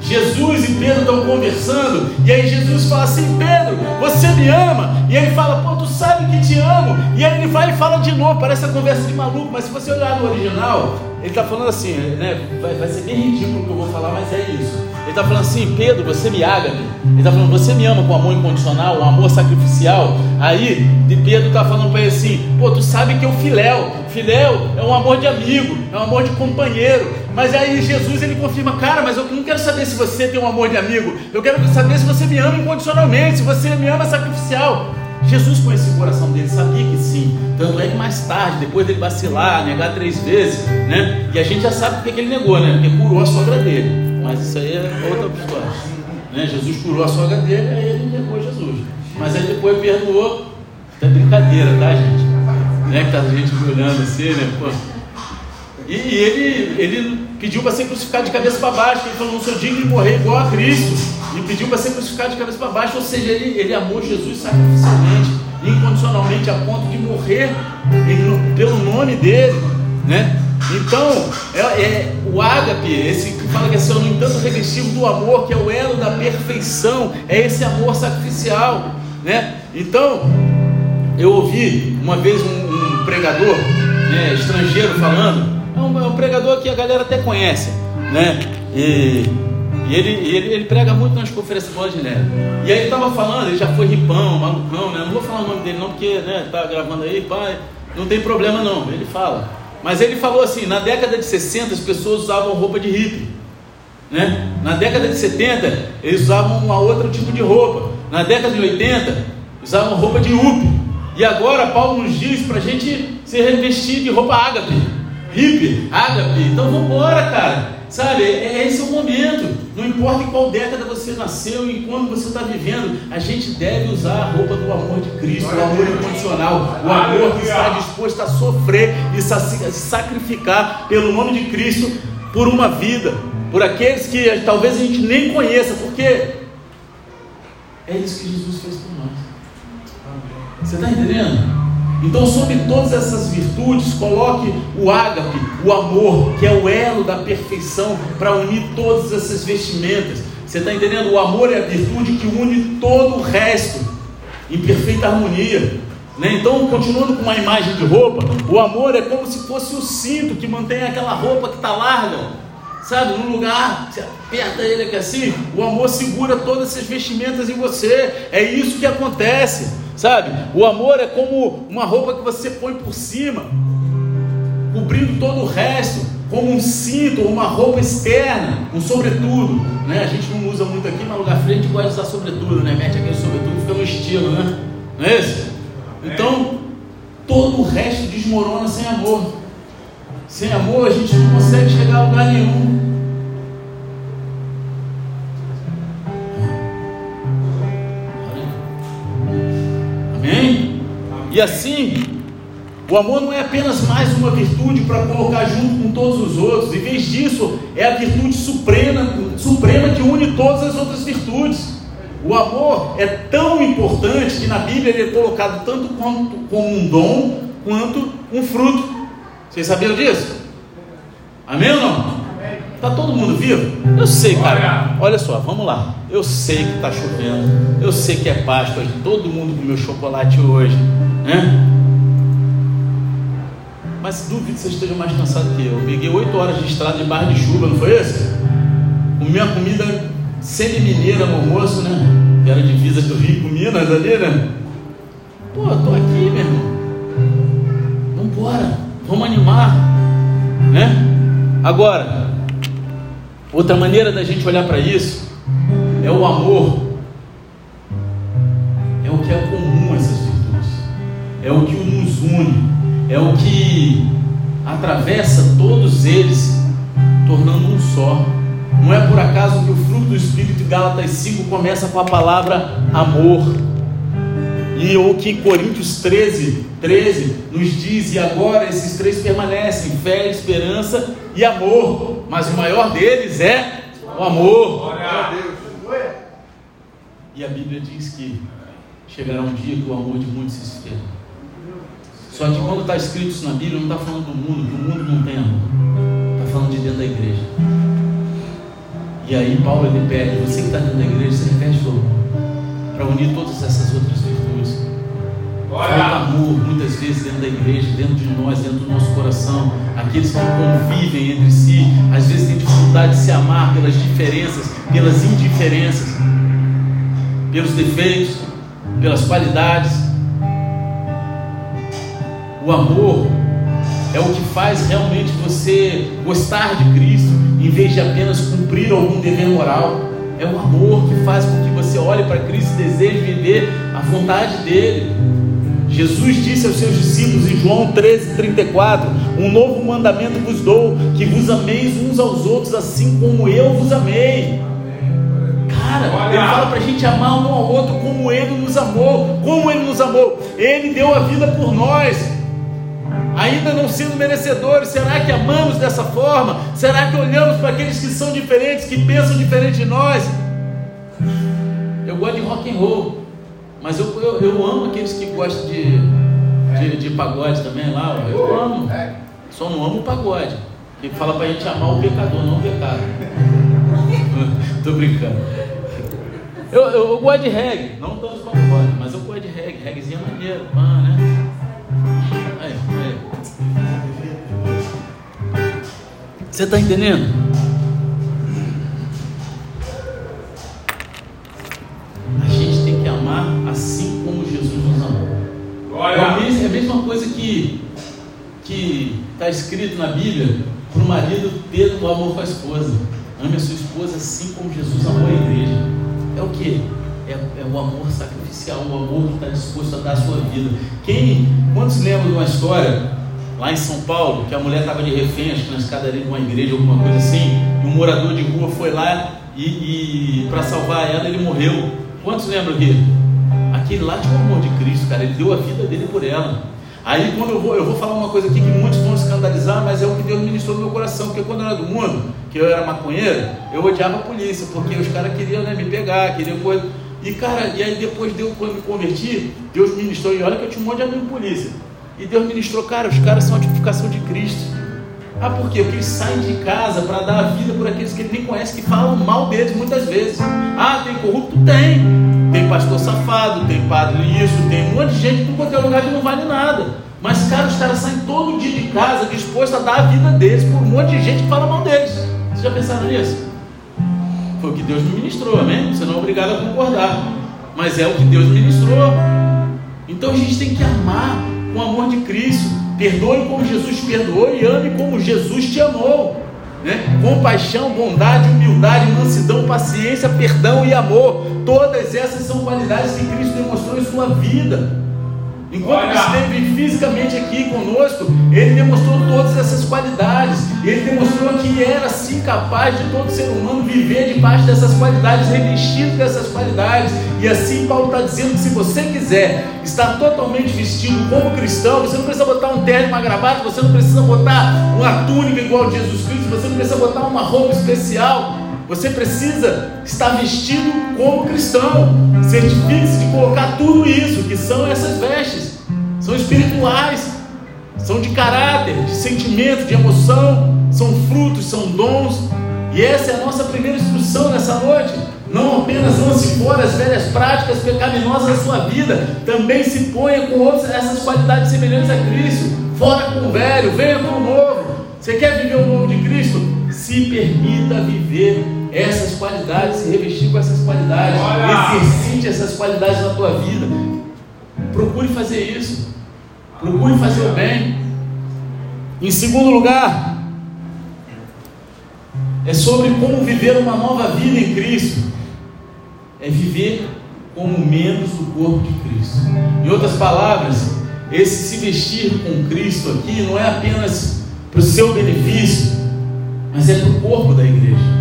Jesus e Pedro estão conversando, e aí Jesus fala assim: Pedro, você me ama? E ele fala: Pô, tu sabe que te amo. E aí ele vai e fala de novo, parece a conversa de maluco, mas se você olhar no original, ele está falando assim, né? Vai, vai ser bem ridículo o que eu vou falar, mas é isso. Ele está falando assim: Pedro, você me ama. Ele está falando: Você me ama com amor incondicional, um amor sacrificial. Aí, de Pedro está falando para ele assim: Pô, tu sabe que eu filéu. Filéu é um amor de amigo, é um amor de companheiro. Mas aí Jesus ele confirma: Cara, mas eu não quero saber se você tem um amor de amigo. Eu quero saber se você me ama incondicionalmente, se você me ama sacrificial. Jesus conhecia o coração dele, sabia que sim. Tanto é que mais tarde, depois dele vacilar, negar três vezes, né? E a gente já sabe porque que ele negou, né? Porque curou a sogra dele. Mas isso aí é outra história. Né? Jesus curou a sogra dele, aí ele negou Jesus. Mas aí depois perdoou. É brincadeira, tá, gente? Né? Que tá a gente olhando assim, né? Pô. E, ele, ele pediu para ser crucificado de cabeça para baixo. Ele falou: Não sou digno de morrer igual a Cristo e pediu para ser crucificado de cabeça para baixo, ou seja, ele, ele amou Jesus sacrificialmente, incondicionalmente, a ponto de morrer pelo nome dele, né? Então, é, é, o ágape, esse que fala que é seu, no entanto, revestido do amor, que é o elo da perfeição, é esse amor sacrificial, né? Então, eu ouvi uma vez um, um pregador né, estrangeiro falando, é um, é um pregador que a galera até conhece, né? E e ele, ele, ele prega muito nas conferências do Nélio. E aí ele estava falando, ele já foi ripão, malucão, né? Não vou falar o nome dele não, porque né, tá gravando aí, pai, não tem problema não, ele fala. Mas ele falou assim, na década de 60 as pessoas usavam roupa de hippie. Né? Na década de 70 eles usavam um outro tipo de roupa. Na década de 80 usavam roupa de up. E agora Paulo nos diz para gente se revestir de roupa ágape. Hippie, ágape. Então vamos embora, cara. Sabe, é, é, esse é o momento. Não importa em qual década você nasceu e quando você está vivendo, a gente deve usar a roupa do amor de Cristo, o amor incondicional, o amor que está disposto a sofrer e se sacrificar pelo nome de Cristo por uma vida, por aqueles que talvez a gente nem conheça, porque é isso que Jesus fez por nós. Você está entendendo? Então, sobre todas essas virtudes, coloque o ágape, o amor, que é o elo da perfeição, para unir todas essas vestimentas. Você está entendendo? O amor é a virtude que une todo o resto em perfeita harmonia. Né? Então, continuando com uma imagem de roupa, o amor é como se fosse o cinto que mantém aquela roupa que está larga, sabe, num lugar, você aperta ele aqui assim, o amor segura todas essas vestimentas em você. É isso que acontece. Sabe? O amor é como uma roupa que você põe por cima, cobrindo todo o resto, como um cinto uma roupa externa, um sobretudo. Né? A gente não usa muito aqui, mas lugar frente gosta de usar sobretudo, né? Mete aquele sobretudo fica no estilo, né? Não é isso? Então, todo o resto desmorona sem amor. Sem amor a gente não consegue chegar a lugar nenhum. E assim, o amor não é apenas mais uma virtude para colocar junto com todos os outros, em vez disso, é a virtude suprema, suprema que une todas as outras virtudes. O amor é tão importante que na Bíblia ele é colocado tanto como, como um dom quanto um fruto. Vocês sabiam disso? Amém ou não? Está todo mundo vivo? Eu sei, cara. Olha só, vamos lá. Eu sei que está chovendo. Eu sei que é Páscoa. Todo mundo comeu chocolate hoje. Né? Mas duvido que você esteja mais cansado que eu. eu peguei oito horas de estrada de barra de chuva, não foi isso? Comi uma comida semi-mineira no almoço, né? Que era divisa do Rio com Minas ali, né? Pô, eu tô aqui, meu irmão. Vambora, vamos animar, né? Agora, outra maneira da gente olhar para isso é o amor. É o que é comum essas virtudes. É o que nos une. É o que atravessa todos eles, tornando um só. Não é por acaso que o fruto do Espírito, Gálatas 5, começa com a palavra amor. E o que Coríntios 13, 13 nos diz, e agora esses três permanecem: fé, esperança e amor. Mas o maior deles é o amor. E a Bíblia diz que chegará um dia que o amor de muitos se esfriará. Só que quando está escrito isso na Bíblia, não está falando do mundo, que o mundo não tem amor. Está falando de dentro da igreja. E aí Paulo ele pede, você que está dentro da igreja, você repete para unir todas essas outras. Falta amor muitas vezes dentro da igreja, dentro de nós, dentro do nosso coração. Aqueles que convivem entre si, às vezes têm dificuldade de se amar pelas diferenças, pelas indiferenças, pelos defeitos, pelas qualidades. O amor é o que faz realmente você gostar de Cristo, em vez de apenas cumprir algum dever moral. É o amor que faz com que você olhe para Cristo e deseje viver a vontade dele. Jesus disse aos seus discípulos em João 13:34: Um novo mandamento vos dou, que vos ameis uns aos outros, assim como eu vos amei. Cara, ele fala para a gente amar um ao outro como ele nos amou. Como ele nos amou? Ele deu a vida por nós ainda não sendo merecedores, será que amamos dessa forma? Será que olhamos para aqueles que são diferentes, que pensam diferente de nós? Eu gosto de rock and roll, mas eu, eu, eu amo aqueles que gostam de, de, de, pagode também lá. Eu amo, só não amo o pagode, que fala para a gente amar o pecador, não o pecado. Tô brincando. Eu, eu, eu, gosto de reggae, não todos pagode, mas eu gosto de reggae, reggaezinho é maneiro, pá, né? Aí, aí. Você está entendendo? É a mesma, é a mesma coisa que que está escrito na Bíblia para o marido ter o amor com a esposa. Ame a sua esposa assim como Jesus amou a igreja. É o que? É, é, o amor sacrificial, o amor que está disposto a dar a sua vida. Quem, quantos lembram de uma história lá em São Paulo, que a mulher estava de refém, acho que na escadaria de uma igreja, alguma coisa assim, e um morador de rua foi lá e, e para salvar ela, ele morreu. Quantos lembram aqui? Aquele lá tinha o amor de Cristo, cara, ele deu a vida dele por ela. Aí quando eu vou, eu vou falar uma coisa aqui que muitos vão escandalizar, mas é o que Deus ministrou no meu coração, porque quando eu era do mundo, que eu era maconheiro, eu odiava a polícia, porque os caras queriam né, me pegar, queriam coisa. E cara, e aí depois de eu quando me converti, Deus ministrou, e olha que eu tinha um monte de amigo polícia. E Deus ministrou, cara, os caras são a tipificação de Cristo. Ah, por quê? Porque eles saem de casa para dar a vida por aqueles que ele nem conhece, que falam mal deles muitas vezes. Ah, tem corrupto? Tem. Tem pastor safado, tem padre isso, tem um monte de gente que qualquer lugar que não vale nada. Mas, cara, os caras saem todo dia de casa disposto a dar a vida deles por um monte de gente que fala mal deles. Vocês já pensaram nisso? Foi o que Deus me ministrou, amém? Você não é obrigado a concordar. Mas é o que Deus ministrou. Então a gente tem que amar com o amor de Cristo. Perdoe como Jesus perdoou e ame como Jesus te amou. Né? Compaixão, bondade, humildade, mansidão, paciência, perdão e amor. Todas essas são qualidades que Cristo demonstrou em sua vida. Enquanto ele esteve fisicamente aqui conosco, ele demonstrou todas essas qualidades. Ele demonstrou que era sim capaz de todo ser humano viver debaixo dessas qualidades, revestido dessas qualidades. E assim Paulo está dizendo que se você quiser estar totalmente vestido como cristão, você não precisa botar um terno, uma gravata, você não precisa botar uma túnica igual a Jesus Cristo, você não precisa botar uma roupa especial. Você precisa estar vestido como cristão. Certifique-se de colocar tudo isso, que são essas vestes. São espirituais, são de caráter, de sentimento, de emoção, são frutos, são dons. E essa é a nossa primeira instrução nessa noite. Não apenas lance fora as velhas práticas pecaminosas da sua vida, também se ponha com outras essas qualidades semelhantes a Cristo. Fora com o velho, venha com o novo. Você quer viver o novo de Cristo? Se permita viver essas qualidades, se revestir com essas qualidades, Olha. exercite essas qualidades na tua vida. Procure fazer isso. Procure fazer o bem. Em segundo lugar, é sobre como viver uma nova vida em Cristo. É viver como membros do corpo de Cristo. Em outras palavras, esse se vestir com Cristo aqui não é apenas para o seu benefício, mas é para o corpo da igreja.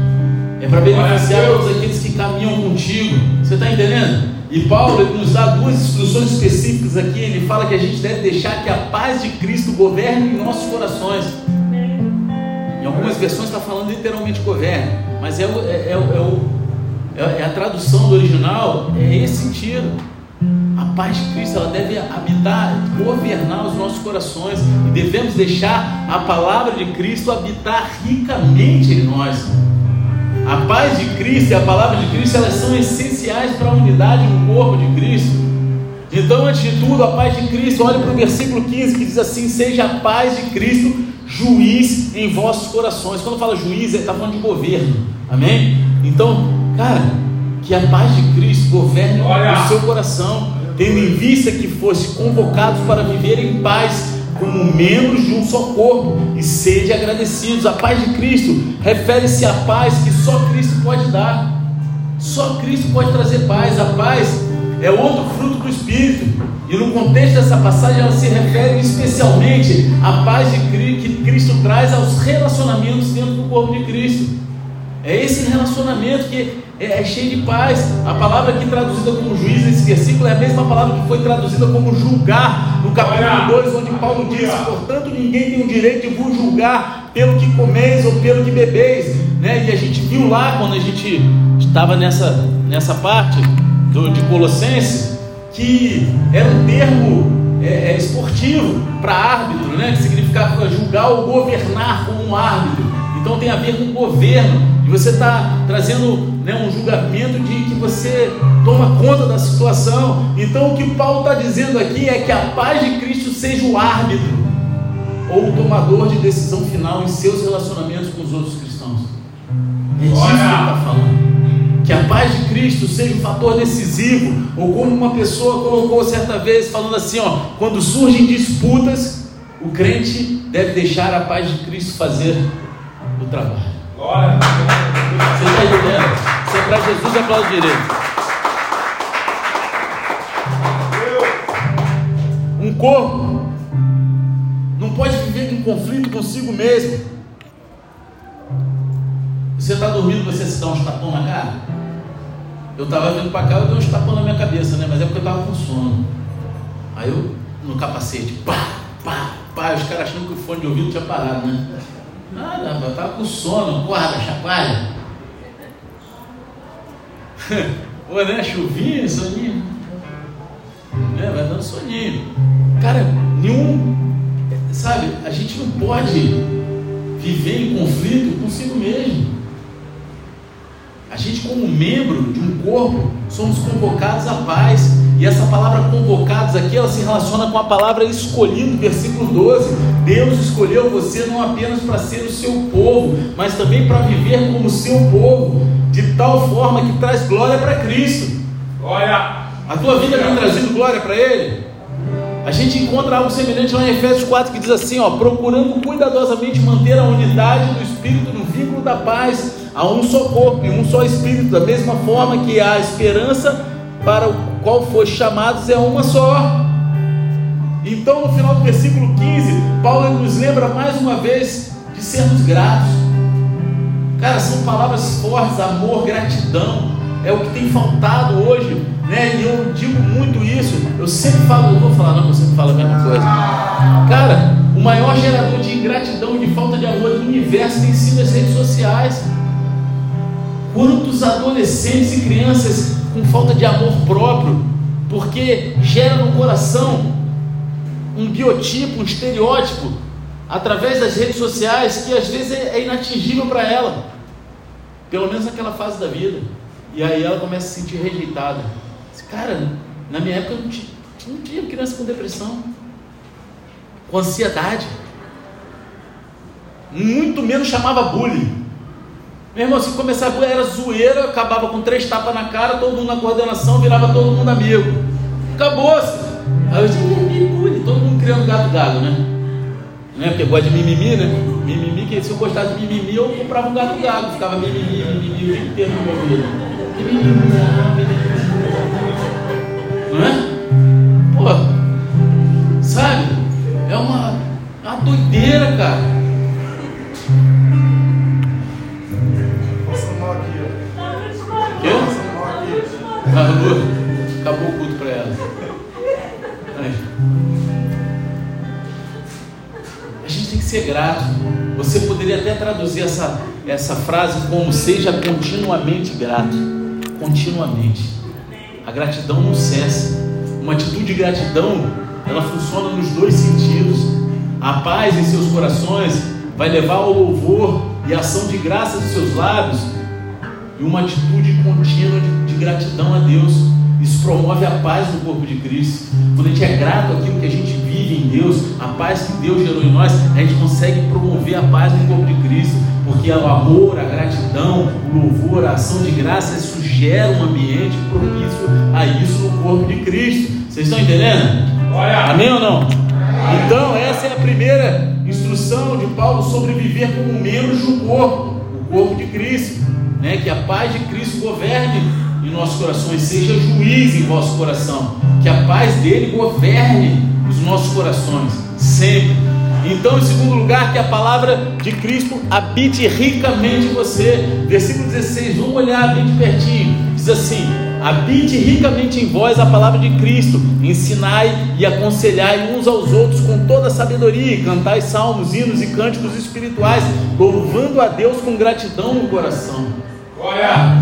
É para beneficiar todos aqueles que caminham contigo. Você está entendendo? E Paulo nos dá duas instruções específicas aqui. Ele fala que a gente deve deixar que a paz de Cristo governe em nossos corações. Em algumas versões está falando literalmente governe, mas é, o, é, é, é, o, é, a tradução do original, é esse sentido. A paz de Cristo ela deve habitar, governar os nossos corações e devemos deixar a palavra de Cristo habitar ricamente em nós. A paz de Cristo e a palavra de Cristo elas são essenciais para a unidade no corpo de Cristo. Então, antes de tudo, a paz de Cristo, olhe para o versículo 15 que diz assim: Seja a paz de Cristo juiz em vossos corações. Quando fala juiz, ele está falando de governo, amém? Então, cara, que a paz de Cristo governe o seu coração, tendo em vista que fosse convocados para viver em paz como membros de um só corpo e sede agradecidos. A paz de Cristo refere-se à paz que só Cristo pode dar. Só Cristo pode trazer paz. A paz é outro fruto do Espírito. E no contexto dessa passagem ela se refere especialmente à paz de Cristo, que Cristo traz aos relacionamentos dentro do corpo de Cristo. É esse relacionamento que é, é, cheio de paz. A palavra aqui traduzida como juiz nesse versículo é a mesma palavra que foi traduzida como julgar no capítulo 2, onde Paulo diz: Portanto, ninguém tem o direito de vos julgar pelo que comeis ou pelo que bebeis. Né? E a gente viu lá, quando a gente estava nessa, nessa parte do, de Colossenses, que era um termo é, é, esportivo para árbitro, né? que significava julgar ou governar como um árbitro. Então tem a ver com governo. E você está trazendo né, um julgamento de que você toma conta da situação. Então o que Paulo está dizendo aqui é que a paz de Cristo seja o árbitro ou o tomador de decisão final em seus relacionamentos com os outros cristãos. É disso que ele está falando. Que a paz de Cristo seja um fator decisivo, ou como uma pessoa colocou certa vez, falando assim: ó, quando surgem disputas, o crente deve deixar a paz de Cristo fazer o trabalho. Você está entendendo? Se é para Jesus, aplaude direito. Um corpo não pode viver em conflito consigo mesmo. Você está dormindo, você se dá um tapão na cara? Eu estava vindo para cá, eu dei um tapão na minha cabeça, né? Mas é porque eu estava com sono. Aí eu, no capacete, pá, pá, pá, os caras achando que o fone de ouvido tinha parado, né? Nada, eu estava com sono, porra chacoalha. Pô, né? Chuvinha, soninho. Né? Vai dando soninho. Cara, nenhum. Sabe, a gente não pode viver em conflito consigo mesmo. A gente, como membro de um corpo, somos convocados à paz. E essa palavra convocados aqui, ela se relaciona com a palavra escolhido, versículo 12. Deus escolheu você não apenas para ser o seu povo, mas também para viver como seu povo, de tal forma que traz glória para Cristo. Glória! A tua vida tem trazido glória para Ele? A gente encontra algo semelhante lá em Efésios 4 que diz assim: ó, procurando cuidadosamente manter a unidade do Espírito no vínculo da paz, a um só corpo e um só Espírito, da mesma forma que a esperança para o qual foi chamados é uma só. Então, no final do versículo 15, Paulo nos lembra mais uma vez de sermos gratos. Cara, são palavras fortes, amor, gratidão. É o que tem faltado hoje né? E eu digo muito isso, eu sempre falo, eu vou falar, não, eu sempre falo a mesma coisa. Cara, o maior gerador de ingratidão e de falta de amor do universo tem sido as redes sociais. Quantos adolescentes e crianças com falta de amor próprio, porque gera no coração um biotipo, um estereótipo, através das redes sociais, que às vezes é inatingível para ela, pelo menos naquela fase da vida. E aí ela começa a se sentir rejeitada. Cara, na minha época não tinha, não tinha criança com depressão. com ansiedade. Muito menos chamava bullying. Meu irmão, se começar a era zoeira, acabava com três tapas na cara, todo mundo na coordenação, virava todo mundo amigo. Acabou-se. Aí eu disse, todo mundo criando gato gado, né? né? Porque gosta de mimimi, né? Mimimi, que se eu gostasse de mimimi, eu comprava um gato gago, ficava mimimi, mimimi o dia inteiro no meu ouvido. Não é? Pô, sabe? É uma, uma doideira, cara. Acabou o culto para ela. A gente tem que ser grato. Você poderia até traduzir essa, essa frase como seja continuamente grato. Continuamente. A gratidão não cessa. Uma atitude de gratidão, ela funciona nos dois sentidos. A paz em seus corações vai levar ao louvor e ação de graça dos seus lábios e uma atitude contínua de, de gratidão a Deus. Isso promove a paz no corpo de Cristo. Quando a gente é grato àquilo que a gente vive em Deus, a paz que Deus gerou em nós, a gente consegue promover a paz no corpo de Cristo, porque o amor, a gratidão, o louvor, a ação de graça, isso gera um ambiente propício a isso no corpo de Cristo. Vocês estão entendendo? Amém ou não? Então, essa é a primeira instrução de Paulo sobre viver como membros do corpo, o corpo de Cristo né? que a paz de Cristo governe em nossos corações, seja juiz em vosso coração, que a paz dele governe os nossos corações, sempre. Então, em segundo lugar, que a palavra de Cristo habite ricamente em você. Versículo 16, vamos olhar bem de pertinho. Diz assim: habite ricamente em vós a palavra de Cristo, ensinai e aconselhai uns aos outros com toda a sabedoria, e cantai salmos, hinos e cânticos espirituais, louvando a Deus com gratidão no coração. Olha,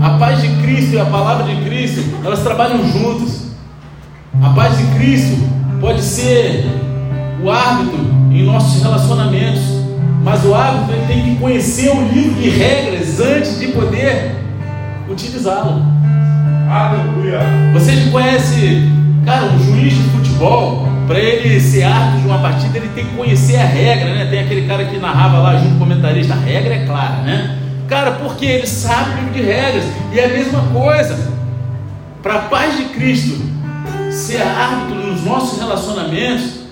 a paz de Cristo e a palavra de Cristo, elas trabalham juntas. A paz de Cristo pode ser o árbitro em nossos relacionamentos, mas o árbitro tem que conhecer o livro de regras antes de poder utilizá-lo. Aleluia. Você conhece, cara, um juiz de futebol, para ele ser árbitro de uma partida, ele tem que conhecer a regra, né? Tem aquele cara que narrava lá junto com o comentarista, a regra é clara, né? Cara, porque ele sabe o livro de regras. E é a mesma coisa. Para a paz de Cristo ser árbitro nos nossos relacionamentos,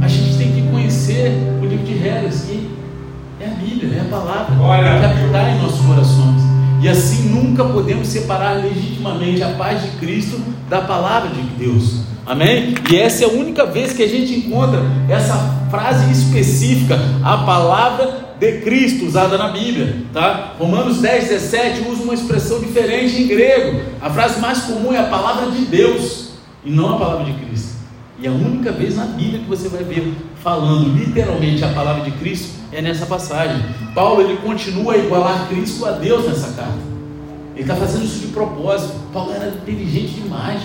a gente tem que conhecer o livro de regras, que é a Bíblia, é a palavra, Olha. que habitar em nossos corações. E assim nunca podemos separar legitimamente a paz de Cristo da palavra de Deus. Amém? E essa é a única vez que a gente encontra essa frase específica, a palavra de Cristo usada na Bíblia, tá? Romanos 10, 17 usa uma expressão diferente em grego. A frase mais comum é a palavra de Deus e não a palavra de Cristo. E a única vez na Bíblia que você vai ver falando literalmente a palavra de Cristo é nessa passagem. Paulo ele continua a igualar Cristo a Deus nessa carta. Ele está fazendo isso de propósito. Paulo era inteligente demais.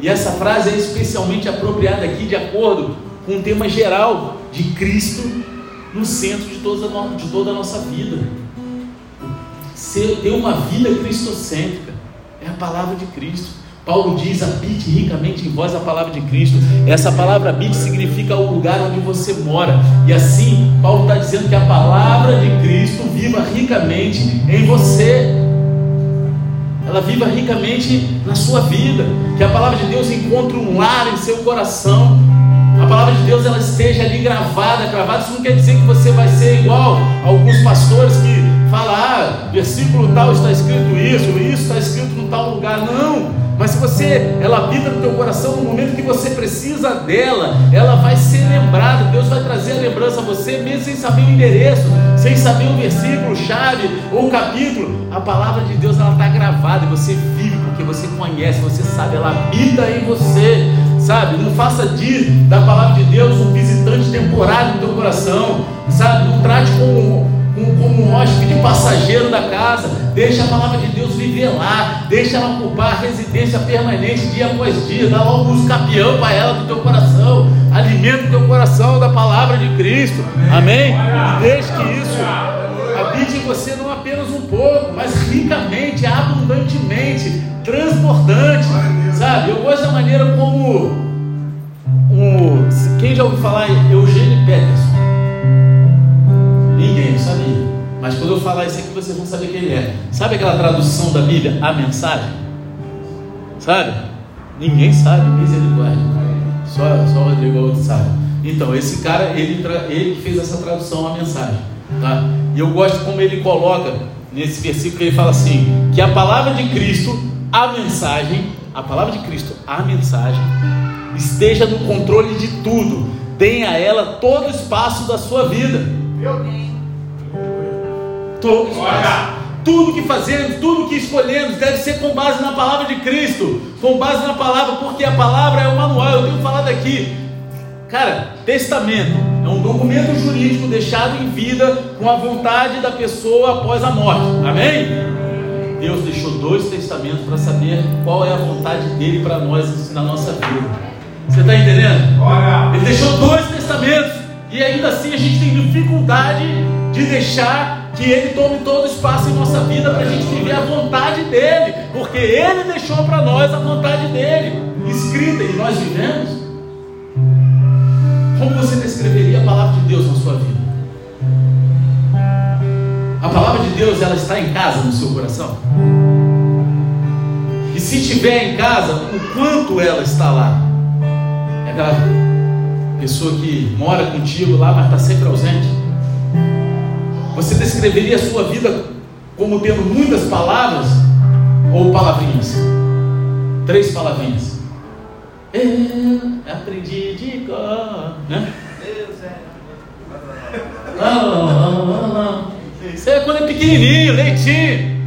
E essa frase é especialmente apropriada aqui de acordo com o tema geral de Cristo no centro de toda, a, de toda a nossa vida. Ter uma vida cristocêntrica é a palavra de Cristo. Paulo diz: habite ricamente em vós a palavra de Cristo. Essa palavra habite significa o lugar onde você mora. E assim, Paulo está dizendo que a palavra de Cristo viva ricamente em você. Ela viva ricamente na sua vida. Que a palavra de Deus encontre um lar em seu coração a palavra de Deus ela esteja ali gravada, gravada. Isso não quer dizer que você vai ser igual a alguns pastores que falam, ah, versículo tal está escrito isso, isso está escrito no tal lugar. Não. Mas se você, ela habita no teu coração no momento que você precisa dela, ela vai ser lembrada. Deus vai trazer a lembrança a você, mesmo sem saber o endereço, sem saber o versículo, chave ou capítulo. A palavra de Deus ela está gravada e você vive porque você conhece, você sabe, ela habita em você sabe? Não faça de, da palavra de Deus um visitante temporário no teu coração, sabe? Não trate como, como, um hóspede passageiro da casa, deixa a palavra de Deus viver lá, deixa ela ocupar a residência permanente dia após dia, dá logo um escapião para ela do teu coração, alimenta o teu coração da palavra de Cristo, amém? Deixe que isso habite em você não apenas um pouco, mas ricamente, abundantemente, transbordante. Sabe, eu gosto da maneira como um. Quem já ouviu falar Eugênio Peterson? Sabia. Mas quando eu falar isso aqui, vocês vão saber quem ele é. Sabe aquela tradução da Bíblia, a mensagem? Sabe? Ninguém sabe, misericórdia. Só, só o Rodrigo outro sabe. Então, esse cara, ele, ele fez essa tradução, a mensagem. Tá? E eu gosto como ele coloca nesse versículo que ele fala assim: que a palavra de Cristo, a mensagem, a palavra de Cristo, a mensagem, esteja no controle de tudo, tenha ela todo o espaço da sua vida. Todo espaço. Tudo que fazemos, tudo que escolhemos deve ser com base na palavra de Cristo, com base na palavra, porque a palavra é o manual. Eu tenho falado aqui, cara, testamento é um documento jurídico deixado em vida com a vontade da pessoa após a morte. Amém? Deus deixou dois testamentos para saber qual é a vontade dele para nós na nossa vida. Você está entendendo? Ele deixou dois testamentos e ainda assim a gente tem dificuldade de deixar que Ele tome todo o espaço em nossa vida para a gente viver a vontade dEle, porque Ele deixou para nós a vontade dEle, escrita e nós vivemos. Como você descreveria a palavra de Deus na sua vida? A palavra de Deus ela está em casa no seu coração? E se estiver em casa, o quanto ela está lá? É aquela pessoa que mora contigo lá, mas está sempre ausente? Você descreveria a sua vida como tendo muitas palavras ou palavrinhas? Três palavrinhas. Eu aprendi de cor. Né? Deus é. Isso é quando é pequenininho, leitinho.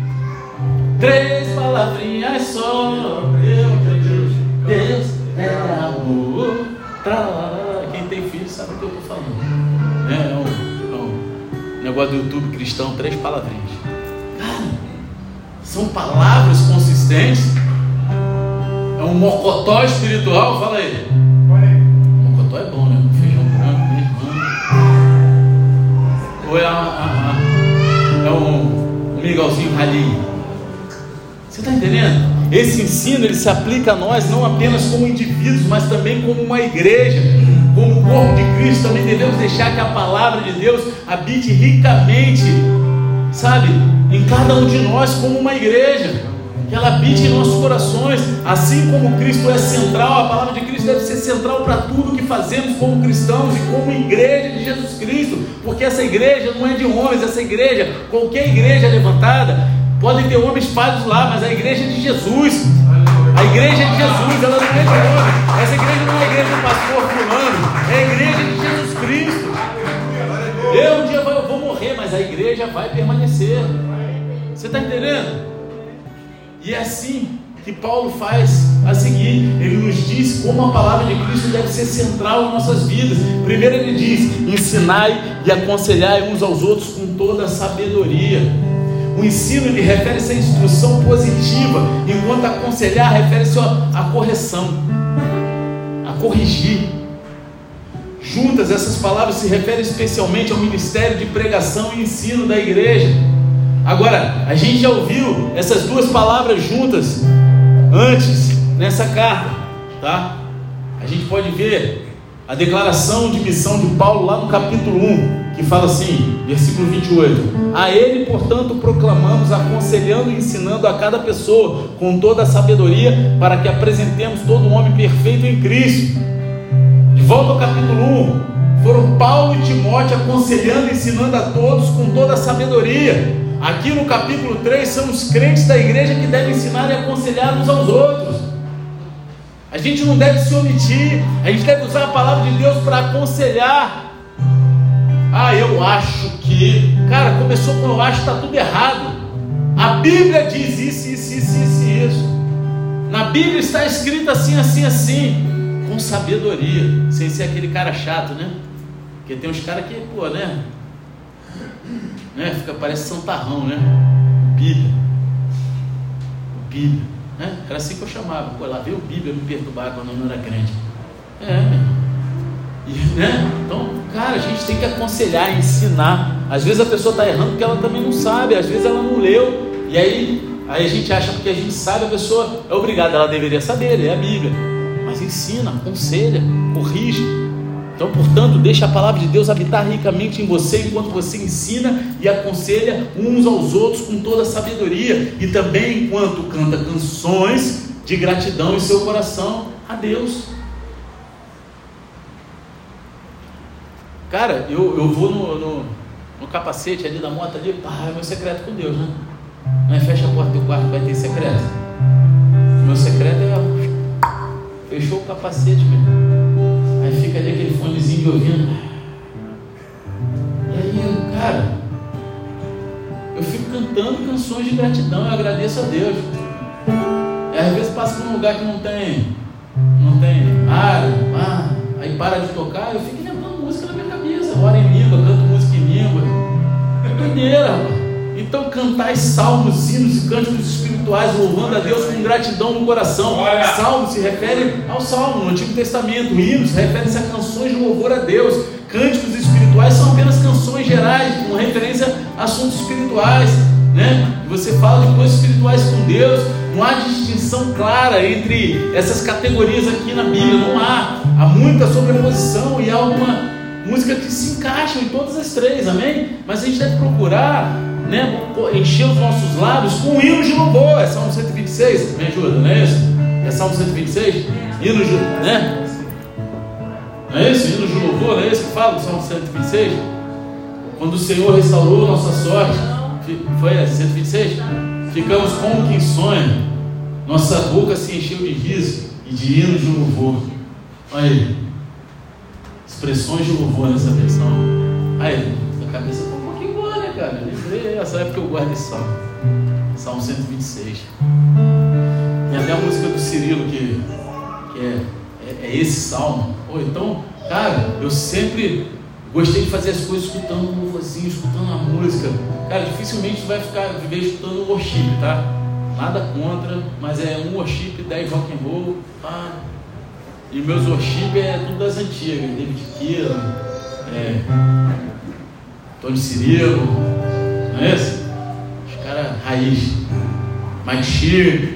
Três palavrinhas só. Negócio do YouTube cristão, três palavrinhas. Cara, são palavras consistentes. É um mocotó espiritual, fala aí. Mocotó é bom, né? Feijão branco, mesmo. Ou é, a, a, a, é um, um mingauzinho ralinho. Você está entendendo? Esse ensino ele se aplica a nós não apenas como indivíduos, mas também como uma igreja corpo de Cristo, também devemos deixar que a palavra de Deus habite ricamente, sabe, em cada um de nós, como uma igreja, que ela habite em nossos corações, assim como Cristo é central, a palavra de Cristo deve ser central para tudo que fazemos como cristãos e como igreja de Jesus Cristo, porque essa igreja não é de homens, essa igreja, qualquer igreja levantada, podem ter homens espalhados lá, mas a igreja é de Jesus. A igreja de Jesus, ela não é de homens. Essa igreja não é a igreja do pastor fulano, é a igreja de Jesus Cristo. Eu um dia vou, vou morrer, mas a igreja vai permanecer. Você está entendendo? E é assim que Paulo faz a seguir. Ele nos diz como a palavra de Cristo deve ser central em nossas vidas. Primeiro ele diz: ensinai e aconselhai uns aos outros com toda a sabedoria. O ensino ele refere-se à instrução positiva, enquanto aconselhar refere-se à correção, a corrigir. Juntas, essas palavras se referem especialmente ao ministério de pregação e ensino da igreja. Agora, a gente já ouviu essas duas palavras juntas antes nessa carta, tá? A gente pode ver a declaração de missão de Paulo lá no capítulo 1, que fala assim, versículo 28. A ele, portanto, proclamamos, aconselhando e ensinando a cada pessoa com toda a sabedoria, para que apresentemos todo homem perfeito em Cristo. De volta ao capítulo 1, foram Paulo e Timóteo aconselhando e ensinando a todos com toda a sabedoria. Aqui no capítulo 3 são os crentes da igreja que devem ensinar e aconselhar uns aos outros. A gente não deve se omitir, a gente deve usar a palavra de Deus para aconselhar, ah, eu acho que. Cara, começou com eu acho que está tudo errado. A Bíblia diz isso, isso, isso, isso, isso. Na Bíblia está escrito assim, assim, assim. Com sabedoria. Sem ser aquele cara chato, né? Porque tem uns caras que, pô, né? né? Fica, parece santarrão, né? Bíblia. Bíblia. Né? Era assim que eu chamava. Pô, lá veio Bíblia me perturbar quando eu não era crente. É, meu. E, né? Então, cara, a gente tem que aconselhar, ensinar. Às vezes a pessoa está errando porque ela também não sabe, às vezes ela não leu. E aí, aí a gente acha que a gente sabe, a pessoa é obrigada, ela deveria saber, ler a Bíblia. Mas mas ensina, aconselha, corrige. Então, portanto, deixa a palavra de Deus habitar ricamente em você enquanto você ensina e aconselha uns aos outros com toda a sabedoria e também enquanto canta canções de gratidão em seu coração a Deus. Cara, eu, eu vou no, no, no capacete ali da moto ali, pá, é meu secreto com Deus, né? É fecha a porta do quarto, vai ter secreto. Meu secreto é. Fechou o capacete, meu. Aí fica ali aquele fonezinho de ouvindo. E aí, cara, eu fico cantando canções de gratidão, eu agradeço a Deus. E às vezes passa por um lugar que não tem, não tem ar, aí para de tocar, eu fico inventando música na minha cabeça, ora em língua, canto música em língua. É doideira. Então cantai salmos, hinos e cânticos espirituais, louvando a Deus com gratidão no coração. Salmo se refere ao salmo no Antigo Testamento, hinos refere-se a canções de louvor a Deus. Cânticos espirituais são apenas canções gerais, com referência a assuntos espirituais. Né? Você fala de coisas espirituais com Deus, não há distinção clara entre essas categorias aqui na Bíblia, não há. Há muita sobreposição e há uma música que se encaixa em todas as três, amém? Mas a gente deve procurar né, encher os nossos lábios com hinos de louvor. É Salmo 126, me ajuda, não é isso? É Salmo 126? Hinos de, né? Não é isso? Hinos de louvor, não é isso que fala do Salmo 126? Quando o Senhor restaurou nossa sorte, foi 126? Ficamos como quem sonha, nossa boca se encheu de riso e de hinos de louvor. Olha aí, expressões de louvor nessa versão. Aí, a cabeça está um pouquinho boa, né, cara? Lembrei, essa época eu guardo esse salmo. Salmo 126. Tem até a música do Cirilo que, que é, é, é esse salmo. Ou então, cara, eu sempre Gostei de fazer as coisas escutando um louvorzinho, escutando a música. Cara, dificilmente vai ficar viver escutando worship, tá? Nada contra, mas é um worship, 10 rock and roll, tá? E meus worship é tudo das antigas, David Keelan, é, Tony Cirilo, não é isso? Os caras raiz, Mike Shear.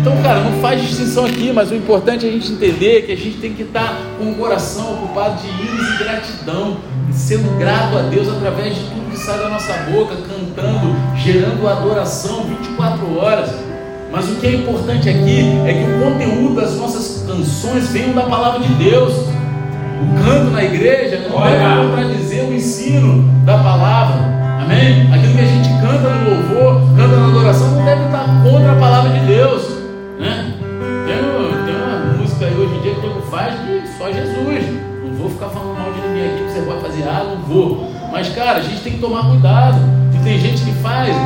Então, cara, não faz distinção aqui, mas o importante é a gente entender que a gente tem que estar com o coração ocupado de hinos e gratidão, sendo grato a Deus através de tudo que sai da nossa boca, cantando, gerando adoração 24 horas. Mas o que é importante aqui é que o conteúdo das nossas canções venham da palavra de Deus. O canto na igreja não deve contradizer o ensino da palavra. Amém? Aquilo que a gente canta no louvor, canta na adoração, não deve estar contra a palavra de Deus. Né? Tem, tem uma música aí hoje em dia que o faz de só Jesus. Não vou ficar falando mal de ninguém aqui que você pode fazer, ah, não vou. Mas, cara, a gente tem que tomar cuidado. E tem gente que faz,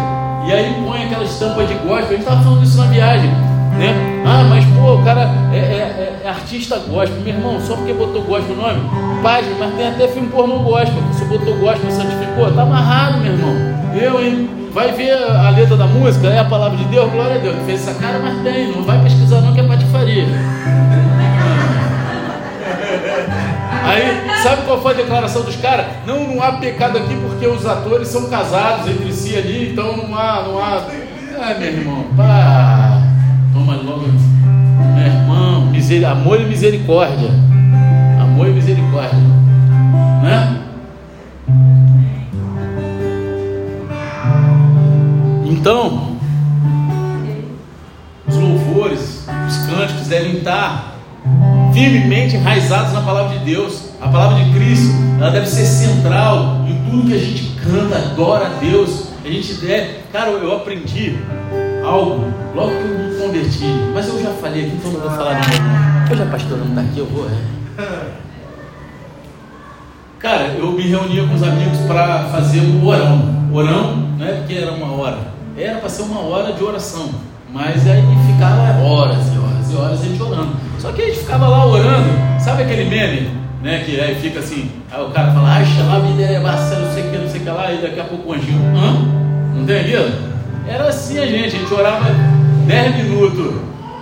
e aí põe aquela estampa de gospel. A gente estava falando isso na viagem. Né? Ah, mas pô, o cara é, é, é, artista gospel. Meu irmão, só porque botou gospel no nome, página, mas tem até filme pornô gospel. Você botou gospel, santificou, tá amarrado, meu irmão. Eu, hein? Vai ver a letra da música, é a palavra de Deus, glória a Deus. Fez essa cara, mas tem. Não vai pesquisar não que é patifaria. Aí, sabe qual foi a declaração dos caras? Não, não há pecado aqui porque os atores são casados entre si ali, então não há, não há. Ah, meu irmão, pá. Toma logo, meu irmão, amor e misericórdia. Amor e misericórdia. Né? Então, os louvores, os cânticos devem estar firmemente enraizados na palavra de Deus. A palavra de Cristo, ela deve ser central em tudo que a gente canta, adora a Deus. A gente deve, cara, eu aprendi algo logo que eu me converti, mas eu já falei aqui, então não vou falar de novo. Hoje a não está aqui, eu vou. É. Cara, eu me reunia com os amigos para fazer o orão. Orão, não é porque era uma hora era para ser uma hora de oração, mas aí ficava horas e horas e horas a gente orando. Só que a gente ficava lá orando, sabe aquele meme, né? Que aí fica assim, aí o cara fala, acha lá, derrebaça, não sei o que, não sei o que lá, e daqui a pouco o anjinho, hã? Não tem aquilo? Era assim a gente, a gente orava 10 minutos,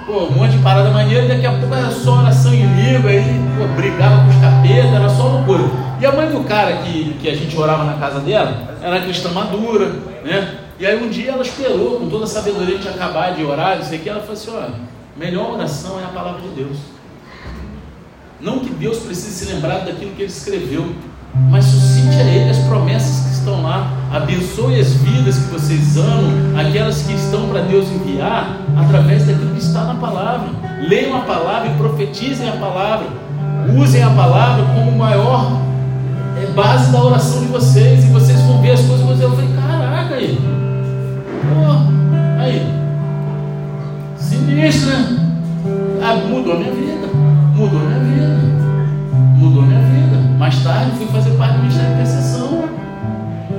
pô, um monte de parada maneira, e daqui a pouco era só oração em língua, aí pô, brigava com os capetas, era só loucura. E a mãe do cara que, que a gente orava na casa dela era cristã madura, né? E aí um dia ela esperou, com toda a sabedoria de acabar de orar, não sei o que, ela falou assim, olha, melhor oração é a palavra de Deus. Não que Deus precise se lembrar daquilo que ele escreveu, mas suscite a ele as promessas que estão lá. Abençoe as vidas que vocês amam, aquelas que estão para Deus enviar, através daquilo que está na palavra. Leiam a palavra e profetizem a palavra. Usem a palavra como maior é, base da oração de vocês. E vocês vão ver as coisas e vão dizer, eu falei, caraca aí. Pô, aí. Sinistro, né? Ah, mudou minha vida. Mudou minha vida. Mudou minha vida. Mais tarde fui fazer parte do Ministério de Intercessão.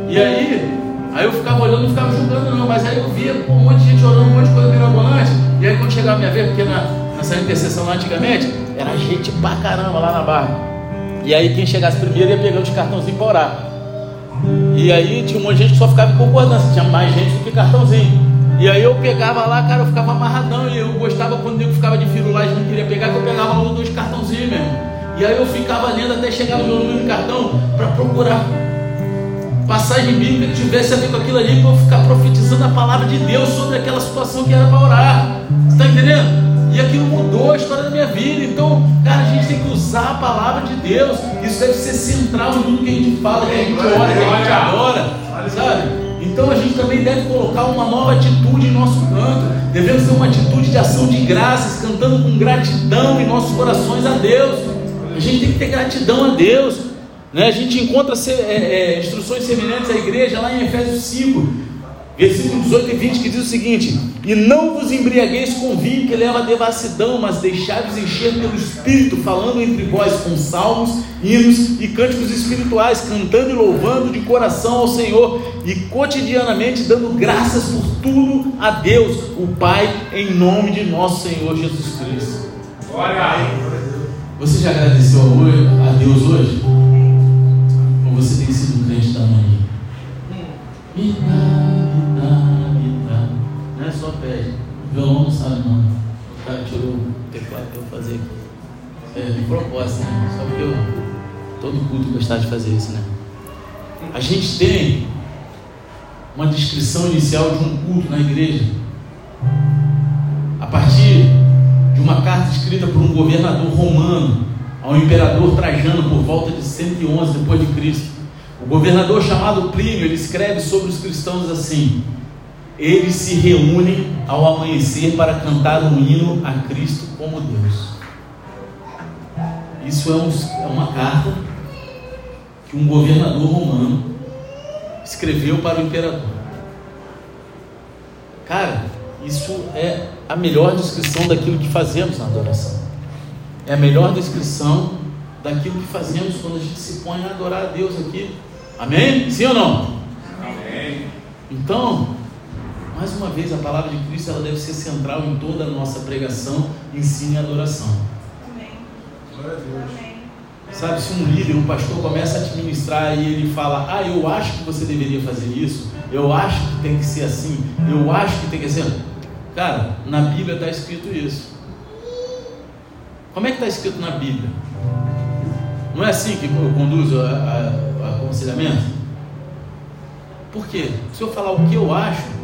E aí, aí eu ficava olhando, não ficava julgando não, mas aí eu via um monte de gente orando, um monte de coisa mirabolante. E aí quando chegava a minha vez, porque na, nessa intercessão lá antigamente, era gente pra caramba lá na barra. E aí quem chegasse primeiro ia pegando os cartãozinhos para orar. E aí tinha um monte de gente que só ficava em concordância, tinha mais gente do que cartãozinho. E aí eu pegava lá, cara, eu ficava amarradão. E eu gostava quando o nego ficava de firulagem não queria pegar, que eu pegava logo dois cartãozinhos mesmo. E aí eu ficava lendo até chegar no meu número de cartão para procurar passagem bíblica que tivesse a ver com aquilo ali, para eu ficar profetizando a palavra de Deus sobre aquela situação que era para orar. Você está entendendo? E aquilo mudou a história da minha vida. Então, cara, a gente tem que usar a palavra de Deus. Isso deve ser central em tudo que a gente fala, que a gente ora, que a gente adora. Sabe? Então a gente também deve colocar uma nova atitude em nosso canto. Devemos ter uma atitude de ação de graças, cantando com gratidão em nossos corações a Deus. A gente tem que ter gratidão a Deus. Né? A gente encontra é, é, instruções semelhantes à igreja lá em Efésios 5 versículo 18 e 20, que diz o seguinte: E não vos embriagueis com vinho que leva a devassidão, mas deixai-vos encher pelo Espírito, falando entre vós com salmos, hinos e cânticos espirituais, cantando e louvando de coração ao Senhor e cotidianamente dando graças por tudo a Deus, o Pai, em nome de nosso Senhor Jesus Cristo. Glória Você já agradeceu a Deus hoje? Ou você tem sido um crente da manhã? Me violão não sabe não. O cara tirou o teclado para eu fazer é, de propósito, né? Só porque eu, todo culto gostar de fazer isso, né? A gente tem uma descrição inicial de um culto na igreja. A partir de uma carta escrita por um governador romano ao imperador Trajano por volta de 111 depois de Cristo. O governador chamado Plínio, ele escreve sobre os cristãos assim: eles se reúnem ao amanhecer para cantar um hino a Cristo como Deus. Isso é, um, é uma carta que um governador romano escreveu para o imperador. Cara, isso é a melhor descrição daquilo que fazemos na adoração. É a melhor descrição daquilo que fazemos quando a gente se põe a adorar a Deus aqui. Amém? Sim ou não? Amém. Então, mais uma vez, a palavra de Cristo ela deve ser central em toda a nossa pregação, ensino e adoração. Amém. Glória a Deus. Amém. Sabe, se um líder, um pastor começa a te ministrar e ele fala, ah, eu acho que você deveria fazer isso, eu acho que tem que ser assim, eu acho que tem que ser. Cara, na Bíblia está escrito isso. Como é que está escrito na Bíblia? Não é assim que eu conduzo o aconselhamento? Por quê? Se eu falar o que eu acho,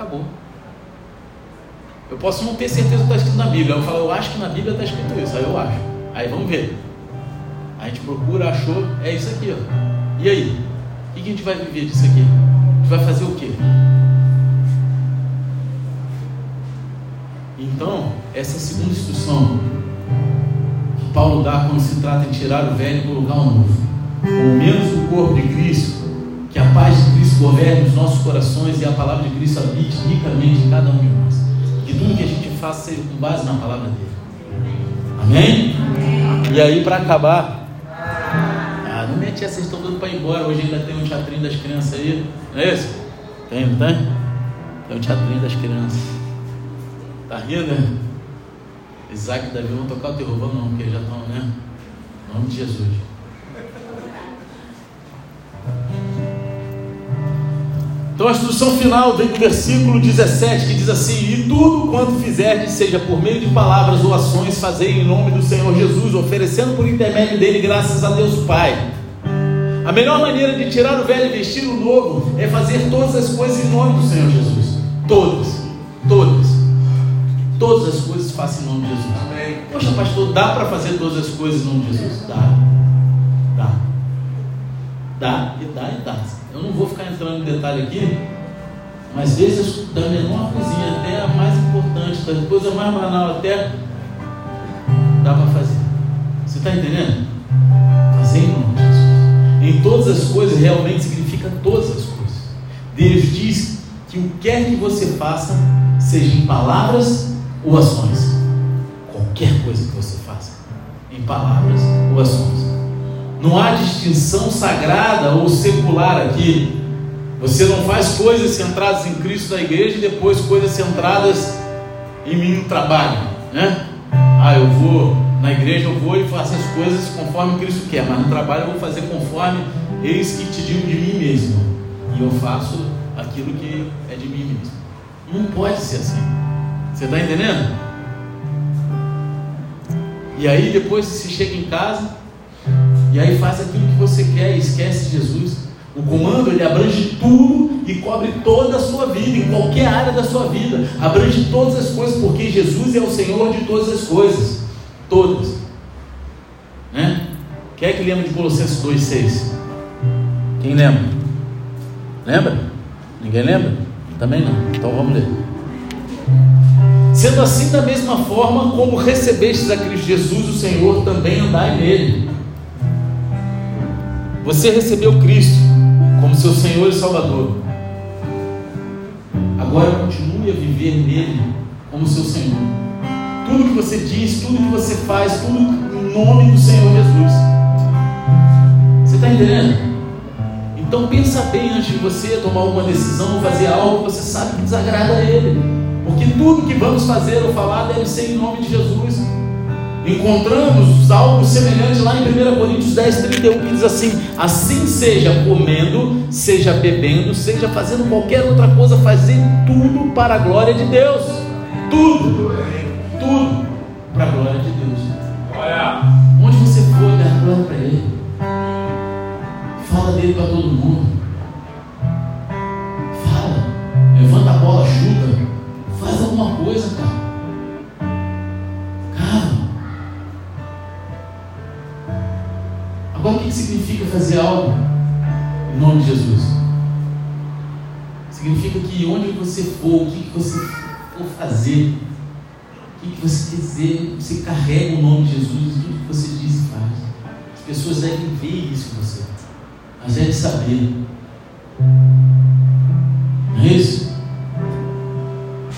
acabou. Eu posso não ter certeza do que está escrito na Bíblia. Eu falo, eu acho que na Bíblia está escrito isso. Aí eu acho. Aí vamos ver. A gente procura, achou, é isso aqui. Ó. E aí? O que a gente vai viver disso aqui? A gente vai fazer o quê? Então, essa segunda instrução que Paulo dá quando se trata de tirar o velho e colocar o novo. Com menos o corpo de Cristo, que a paz de Cristo governe os nossos corações e a palavra de Cristo habite ricamente em cada um de nós. Que tudo que a gente faça seja com base na palavra dele. Amém? Amém. E aí, para acabar, ah, não mete vocês estão dando para ir embora. Hoje ainda tem um teatrinho das crianças aí, não é isso? Tem, não tem? Tem um teatrinho das crianças. Tá rindo, né? Isaac e Davi vão tocar o terror, vamos não, porque já estão, né? Em nome de Jesus. Então a instrução final vem do versículo 17 que diz assim: E tudo quanto fizerdes, seja por meio de palavras ou ações, fazei em nome do Senhor Jesus, oferecendo por intermédio dele graças a Deus Pai. A melhor maneira de tirar o velho e vestir o novo é fazer todas as coisas em nome do Senhor Jesus. Todas, todas. todas as coisas faça em nome de Jesus. Amém. Poxa, pastor, dá para fazer todas as coisas em nome de Jesus? Dá. Dá. Dá e dá e dá. Eu não vou ficar entrando em detalhe aqui, mas desde da menor coisinha até a mais importante, da coisa mais banal até dá para fazer. Você está entendendo? Fazer em nome de Jesus. Em todas as coisas realmente significa todas as coisas. Deus diz que o que quer que você faça, seja em palavras ou ações. Qualquer coisa que você faça, em palavras ou ações. Não há distinção sagrada ou secular aqui. Você não faz coisas centradas em Cristo na igreja e depois coisas centradas em mim no trabalho, né? Ah, eu vou na igreja, eu vou e faço as coisas conforme Cristo quer, mas no trabalho eu vou fazer conforme eis que te digo de mim mesmo. E eu faço aquilo que é de mim mesmo. Não pode ser assim. Você está entendendo? E aí depois você chega em casa e aí faz aquilo que você quer e esquece Jesus. O comando ele abrange tudo e cobre toda a sua vida, em qualquer área da sua vida. Abrange todas as coisas, porque Jesus é o Senhor de todas as coisas. Todas. Né? Quem é que lembra de Colossenses 2,6? Quem lembra? Lembra? Ninguém lembra? Também não. Então vamos ler. Sendo assim, da mesma forma como recebestes a Cristo Jesus, o Senhor, também andai nele. Você recebeu Cristo como seu Senhor e Salvador. Agora continue a viver nele como seu Senhor. Tudo que você diz, tudo que você faz, tudo em nome do Senhor Jesus. Você está entendendo? Então pensa bem antes de você tomar uma decisão ou fazer algo que você sabe que desagrada a Ele. Porque tudo que vamos fazer ou falar deve ser em nome de Jesus. Encontramos algo semelhante lá em 1 Coríntios 10, 31, que diz assim: Assim seja comendo, seja bebendo, seja fazendo qualquer outra coisa, fazer tudo para a glória de Deus. Tudo, tudo para a glória de Deus. Olha. Onde você for, dá glória para Ele. Fala dele para todo mundo. Fala, levanta a bola, chuta, faz alguma coisa, cara. Significa fazer algo em nome de Jesus? Significa que onde você for, o que você for fazer, o que você quiser, você carrega o nome de Jesus em tudo que você diz e faz. As pessoas devem ver isso em você, mas devem saber. Não é isso?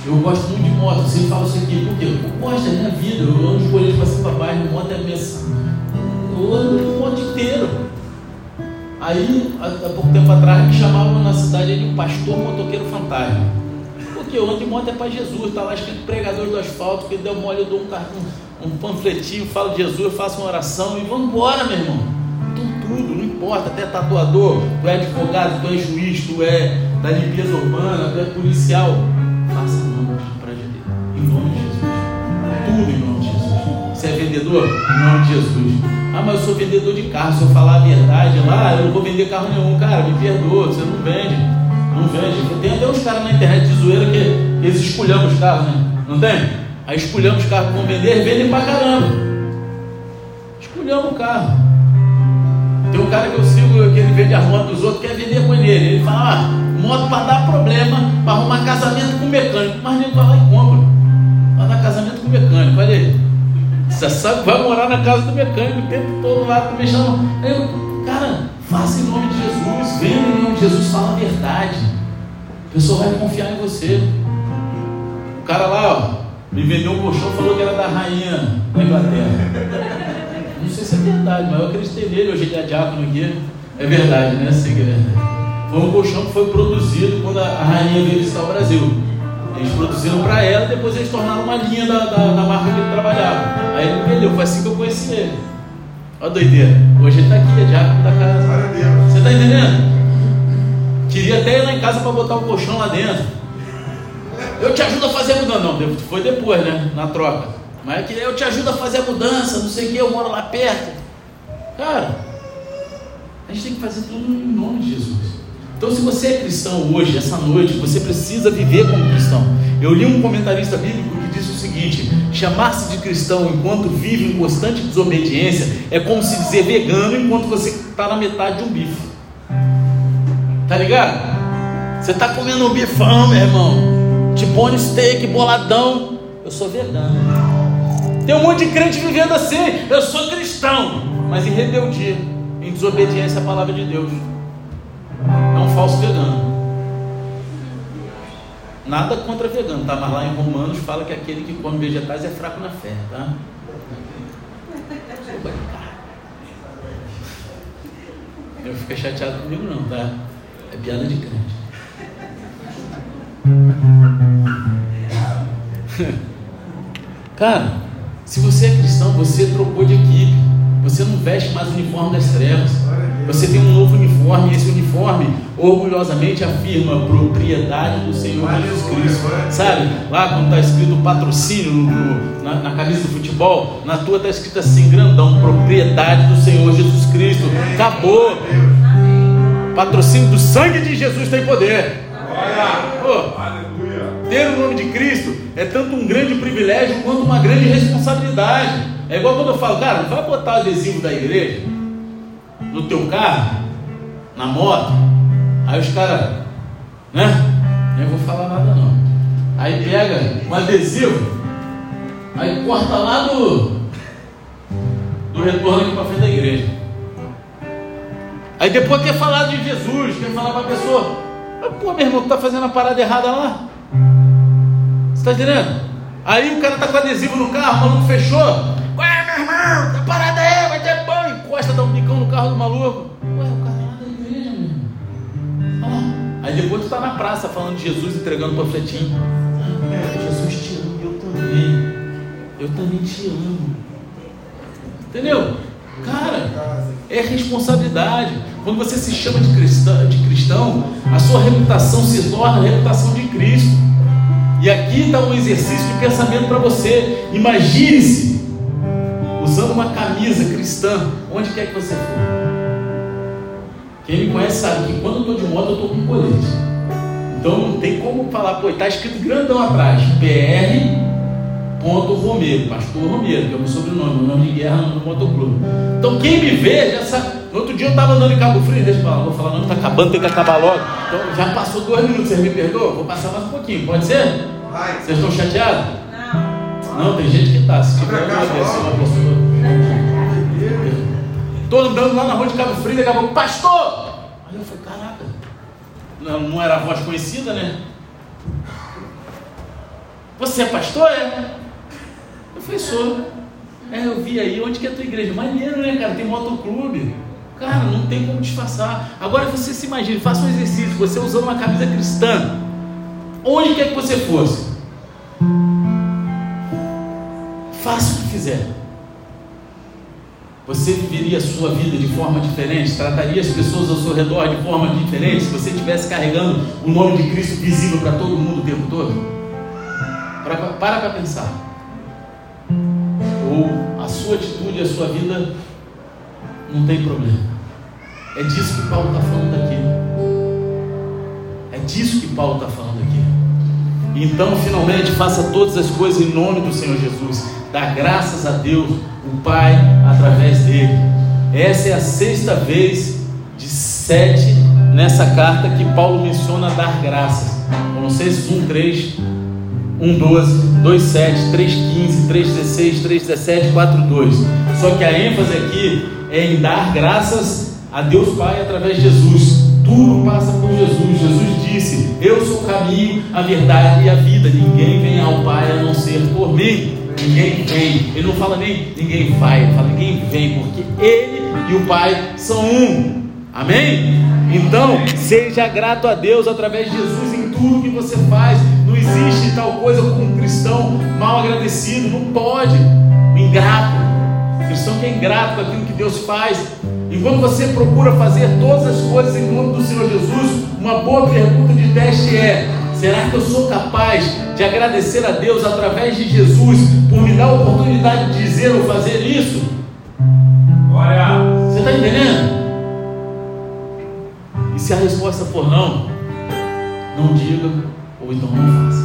Eu gosto muito de moto, sempre falo isso aqui, porque eu gosto da minha vida, eu ando de colete para cima para baixo, moto é a minha eu ando o moto inteiro. Aí, há, pouco tempo atrás, me chamavam na cidade de um pastor motoqueiro fantasma. Porque eu ando de moto é para Jesus, está lá escrito pregador do asfalto, que deu mole, eu dou um, um, um panfletinho, falo de Jesus, faço uma oração e vamos embora, meu irmão. Então tudo, não importa, até tatuador, tu é advogado, tu é juiz, tu é da limpeza urbana, tu é policial. Faça nome para Jesus. Em nome de Jesus. Tudo em nome de Jesus. Você é vendedor? Em nome de Jesus. Ah, mas eu sou vendedor de carro, se eu falar a verdade lá, eu não vou vender carro nenhum. Cara, me perdoa, você não vende. Não vende. Tem até uns caras na internet de zoeira que eles espulham os carros, né? Não tem? Aí espulhamos os carros que vão vender, vendem pra caramba. Espulhamos o carro. Tem um cara que eu sigo que ele vende as motos dos outros, quer vender com ele. Ele fala, ah, moto para dar problema, para arrumar casamento com mecânico. Mas nem vai lá e compra. Para dar casamento com mecânico, olha aí. Você sabe, vai morar na casa do mecânico o tempo todo lá, mexendo. Eu, cara, faça em nome de Jesus, venha em nome de Jesus, fala a verdade. A pessoa vai confiar em você. O cara lá, ó, me vendeu um colchão falou que era da rainha da Inglaterra. Não sei se é verdade, mas eu acreditei nele, hoje ele é diácono aqui. É verdade, né? Verdade. Foi um colchão que foi produzido quando a rainha veio visitar o Brasil. Eles produziram para ela, depois eles tornaram uma linha da, da, da marca que ele trabalhava. Aí ele me vendeu, foi assim que eu conheci ele. Olha a doideira. Hoje ele está aqui, é diácono da casa. Você está entendendo? Queria até ir lá em casa para botar o colchão lá dentro. Eu te ajudo a fazer a mudança. Não, foi depois, né? Na troca. Mas eu te ajudo a fazer a mudança, não sei o que, eu moro lá perto. Cara, a gente tem que fazer tudo em nome de Jesus. Então, se você é cristão hoje, essa noite, você precisa viver como cristão. Eu li um comentarista bíblico que disse o seguinte: chamar-se de cristão enquanto vive em constante desobediência é como se dizer vegano enquanto você está na metade de um bife. Tá ligado? Você está comendo um bifão, meu irmão. Tipo steak, boladão. Eu sou vegano. Tem um monte de crente vivendo assim. Eu sou cristão. Mas em rebeldia, em desobediência à palavra de Deus. É falso vegano. Nada contra vegano, tá? Mas lá em Romanos fala que aquele que come vegetais é fraco na fé, tá? Eu fico chateado comigo não, tá? É piada de crente. Cara, se você é cristão, você trocou de equipe. Você não veste mais o uniforme das trevas. Você tem um novo uniforme, e esse uniforme orgulhosamente afirma a propriedade do Senhor Jesus Cristo. Sabe? Lá quando está escrito patrocínio no, no, na, na, camisa do futebol, na tua está escrito assim, grandão, propriedade do Senhor Jesus Cristo. Acabou. Patrocínio do sangue de Jesus tem poder. Ter o nome de Cristo é tanto um grande privilégio quanto uma grande responsabilidade. É igual quando eu falo, cara, não vai botar o adesivo da igreja no teu carro, na moto. Aí os caras, né? Nem vou falar nada não. Aí pega um adesivo, aí corta lá do, do retorno aqui para frente da igreja. Aí depois quer falar de Jesus, quer falar para a pessoa, pô, meu irmão, tu tá fazendo a parada errada lá? Você está entendendo? Aí o cara tá com adesivo no carro, o maluco fechou. Ué, meu irmão, tá praça falando de Jesus, entregando panfletinho. Ah, Jesus te ama, eu também. Eu também te amo. Entendeu? Cara, é responsabilidade. Quando você se chama de cristão, de cristão, a sua reputação se torna a reputação de Cristo. E aqui está um exercício de pensamento para você. Imagine-se usando uma camisa cristã, onde quer que você for. Quem me conhece sabe que quando eu estou de moto, eu estou com colete. Então não tem como falar, pô, está escrito grandão atrás, PR Ponto Romero, Pastor Romero, que é o meu sobrenome, meu nome de guerra no motoclube. Então quem me vê já sabe. No outro dia eu estava andando em Cabo Frio, deixa eu falar, vou falar, não, está acabando, tem que acabar logo. Então já passou dois minutos, vocês me perdoam? Vou passar mais um pouquinho, pode ser? Vai. Vocês estão chateados? Não. Não, tem gente que está. Se tiver uma pessoa. Estou andando lá na rua de Cabo Frio, daqui a pouco, pastor! Aí eu falei, caraca, não, era a voz conhecida, né? Você é pastor? É? Professor, é, eu vi aí, onde que é a tua igreja? Maneiro, né, cara? Tem motoclube. Cara, não tem como disfarçar. Agora você se imagina, faça um exercício, você usando uma camisa cristã. Onde quer que você fosse? Faça o que fizer. Você viveria a sua vida de forma diferente, trataria as pessoas ao seu redor de forma diferente, se você estivesse carregando o nome de Cristo visível para todo mundo o tempo todo? Para para pensar ou a sua atitude, a sua vida, não tem problema. É disso que Paulo está falando aqui. É disso que Paulo está falando aqui. Então, finalmente, faça todas as coisas em nome do Senhor Jesus. Dá graças a Deus, o Pai, através dele. Essa é a sexta vez de sete nessa carta que Paulo menciona dar graças. Colossenses 1, 3 1,12, 2,7, 3,15, 3,16, 3,17, 4,2. Só que a ênfase aqui é em dar graças a Deus Pai através de Jesus. Tudo passa por Jesus. Jesus disse: Eu sou o caminho, a verdade e a vida. Ninguém vem ao Pai a não ser por mim. Ninguém vem. Ele não fala nem ninguém vai, ele fala ninguém vem, porque Ele e o Pai são um. Amém? Então, seja grato a Deus através de Jesus em tudo que você faz. Não existe tal coisa como um cristão mal agradecido. Não pode. Ingrato. Cristão que é ingrato com aquilo que Deus faz. Enquanto você procura fazer todas as coisas em nome do Senhor Jesus, uma boa pergunta de teste é: será que eu sou capaz de agradecer a Deus através de Jesus por me dar a oportunidade de dizer ou fazer isso? Olha, você está entendendo? E se a resposta for não, não diga ou então não faça.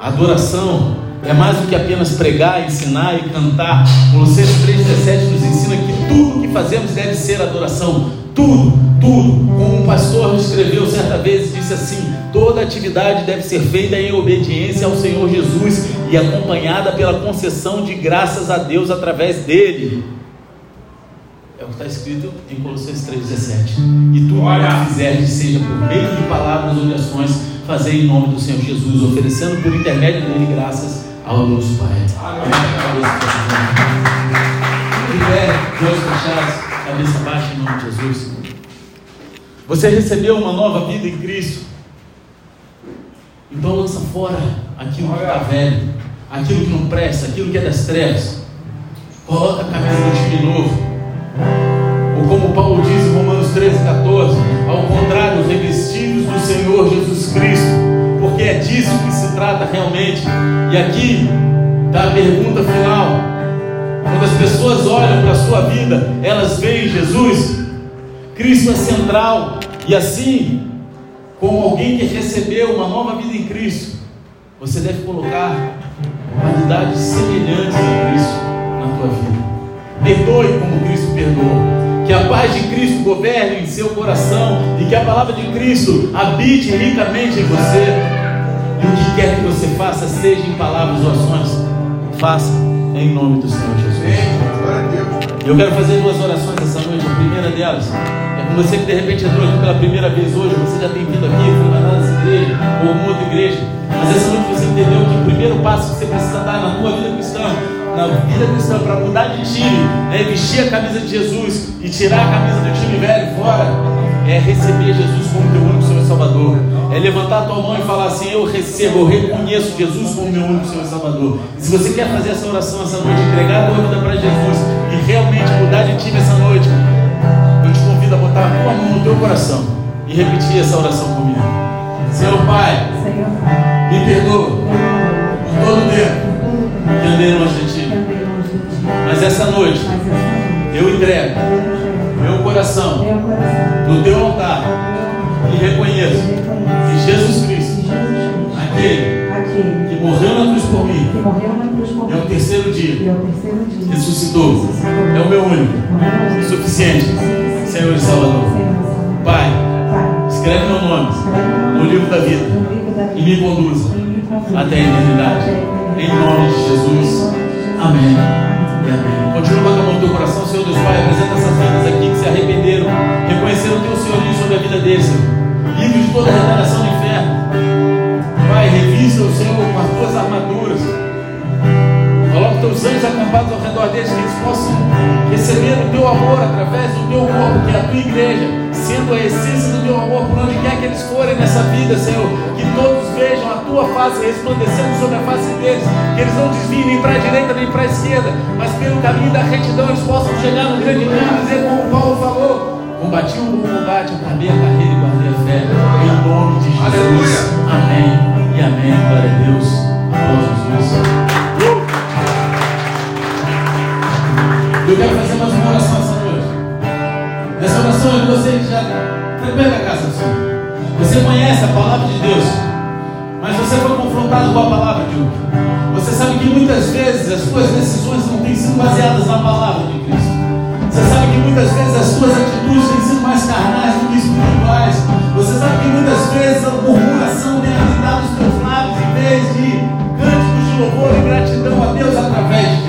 Adoração é mais do que apenas pregar, ensinar e cantar. Colossenses 3,17 nos ensina que tudo que fazemos deve ser adoração. Tudo, tudo. Como um pastor escreveu certa vez, disse assim: toda atividade deve ser feita em obediência ao Senhor Jesus e acompanhada pela concessão de graças a Deus através dele. É o que está escrito em Colossenses 3,17. E tudo que fizerdes, seja por meio de palavras ou de ações, fazer em nome do Senhor Jesus, oferecendo por intermédio dele graças ao nosso Pai. Amém. De olhos fechados, cabeça baixa em nome de Jesus. Você recebeu uma nova vida em Cristo. Então lança fora aquilo que está velho, aquilo que não presta, aquilo que é das trevas. Coloca a camisa do time novo. Ou como Paulo diz em Romanos 13, 14, ao contrário, revestidos do Senhor Jesus Cristo porque é disso que se trata realmente. E aqui está a pergunta final. Quando as pessoas olham para a sua vida, elas veem Jesus. Cristo é central. E assim, como alguém que recebeu uma nova vida em Cristo, você deve colocar qualidades semelhantes a Cristo na tua vida. Perdoe como Cristo perdoou. Que a paz de Cristo governe em seu coração e que a palavra de Cristo habite ricamente em você. E o que quer que você faça, seja em palavras ou ações, faça em nome do Senhor Jesus. Eu quero fazer duas orações essa noite. A primeira delas você que de repente entrou aqui pela primeira vez hoje. Você já tem vindo aqui, foi mandado nessa igreja ou uma outra igreja. Mas essa noite você entendeu que o primeiro passo que você precisa dar na tua vida cristã na vida cristã para mudar de time, é vestir a camisa de Jesus e tirar a camisa do time velho fora, é receber Jesus como teu único Senhor e Salvador. É levantar a tua mão e falar assim: Eu recebo, eu reconheço Jesus como meu único Senhor e Salvador. E se você quer fazer essa oração essa noite, entregar a tua vida para Jesus e realmente mudar de time essa noite, eu te convido a botar a tua mão no teu coração e repetir essa oração comigo. Senhor Pai, me perdoa por todo o tempo que andei longe de ti. Mas essa noite eu entrego meu coração no teu altar e reconheço que Jesus Cristo, aquele que morreu na cruz por mim, é o terceiro dia, ressuscitou, é o meu único, suficiente, Senhor e Salvador. Pai, escreve meu nome no livro da vida e me conduza até a eternidade. Em nome de Jesus. Amém. Amém. Continua com a mão no teu coração, Senhor Deus Pai. Apresenta essas vidas aqui que se arrependeram, reconheceram o teu senhorio sobre a vida deles. Livre de toda regeneração do inferno. Pai, revisa o Senhor com as tuas armaduras. Teus anjos acampados ao redor deles, que eles possam receber o teu amor através do teu corpo, que é a tua igreja, sendo a essência do teu amor por onde quer que eles forem nessa vida, Senhor. Que todos vejam a tua face resplandecendo sobre a face deles, que eles não desviem nem para a direita nem para a esquerda, mas pelo caminho da retidão eles possam chegar no grande mundo e dizer como Paulo falou. Combati o combate, acabei a carreira e guardei a fé. Em nome de Jesus. Aleluia. Amém. E amém. Glória a Deus. Glória Jesus. Eu quero fazer mais uma oração essa noite. Essa oração é você que já prepara a casa sua. Você conhece a palavra de Deus, mas você foi confrontado com a palavra de hoje. Você sabe que muitas vezes as suas decisões não têm sido baseadas na palavra de Cristo. Você sabe que muitas vezes as suas atitudes têm sido mais carnais do que espirituais. Você sabe que muitas vezes a murmuração tem habitado os teus lábios em vez de cânticos de louvor e gratidão a Deus através de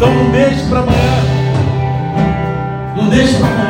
Então não deixe para amanhã. Não deixe para amanhã.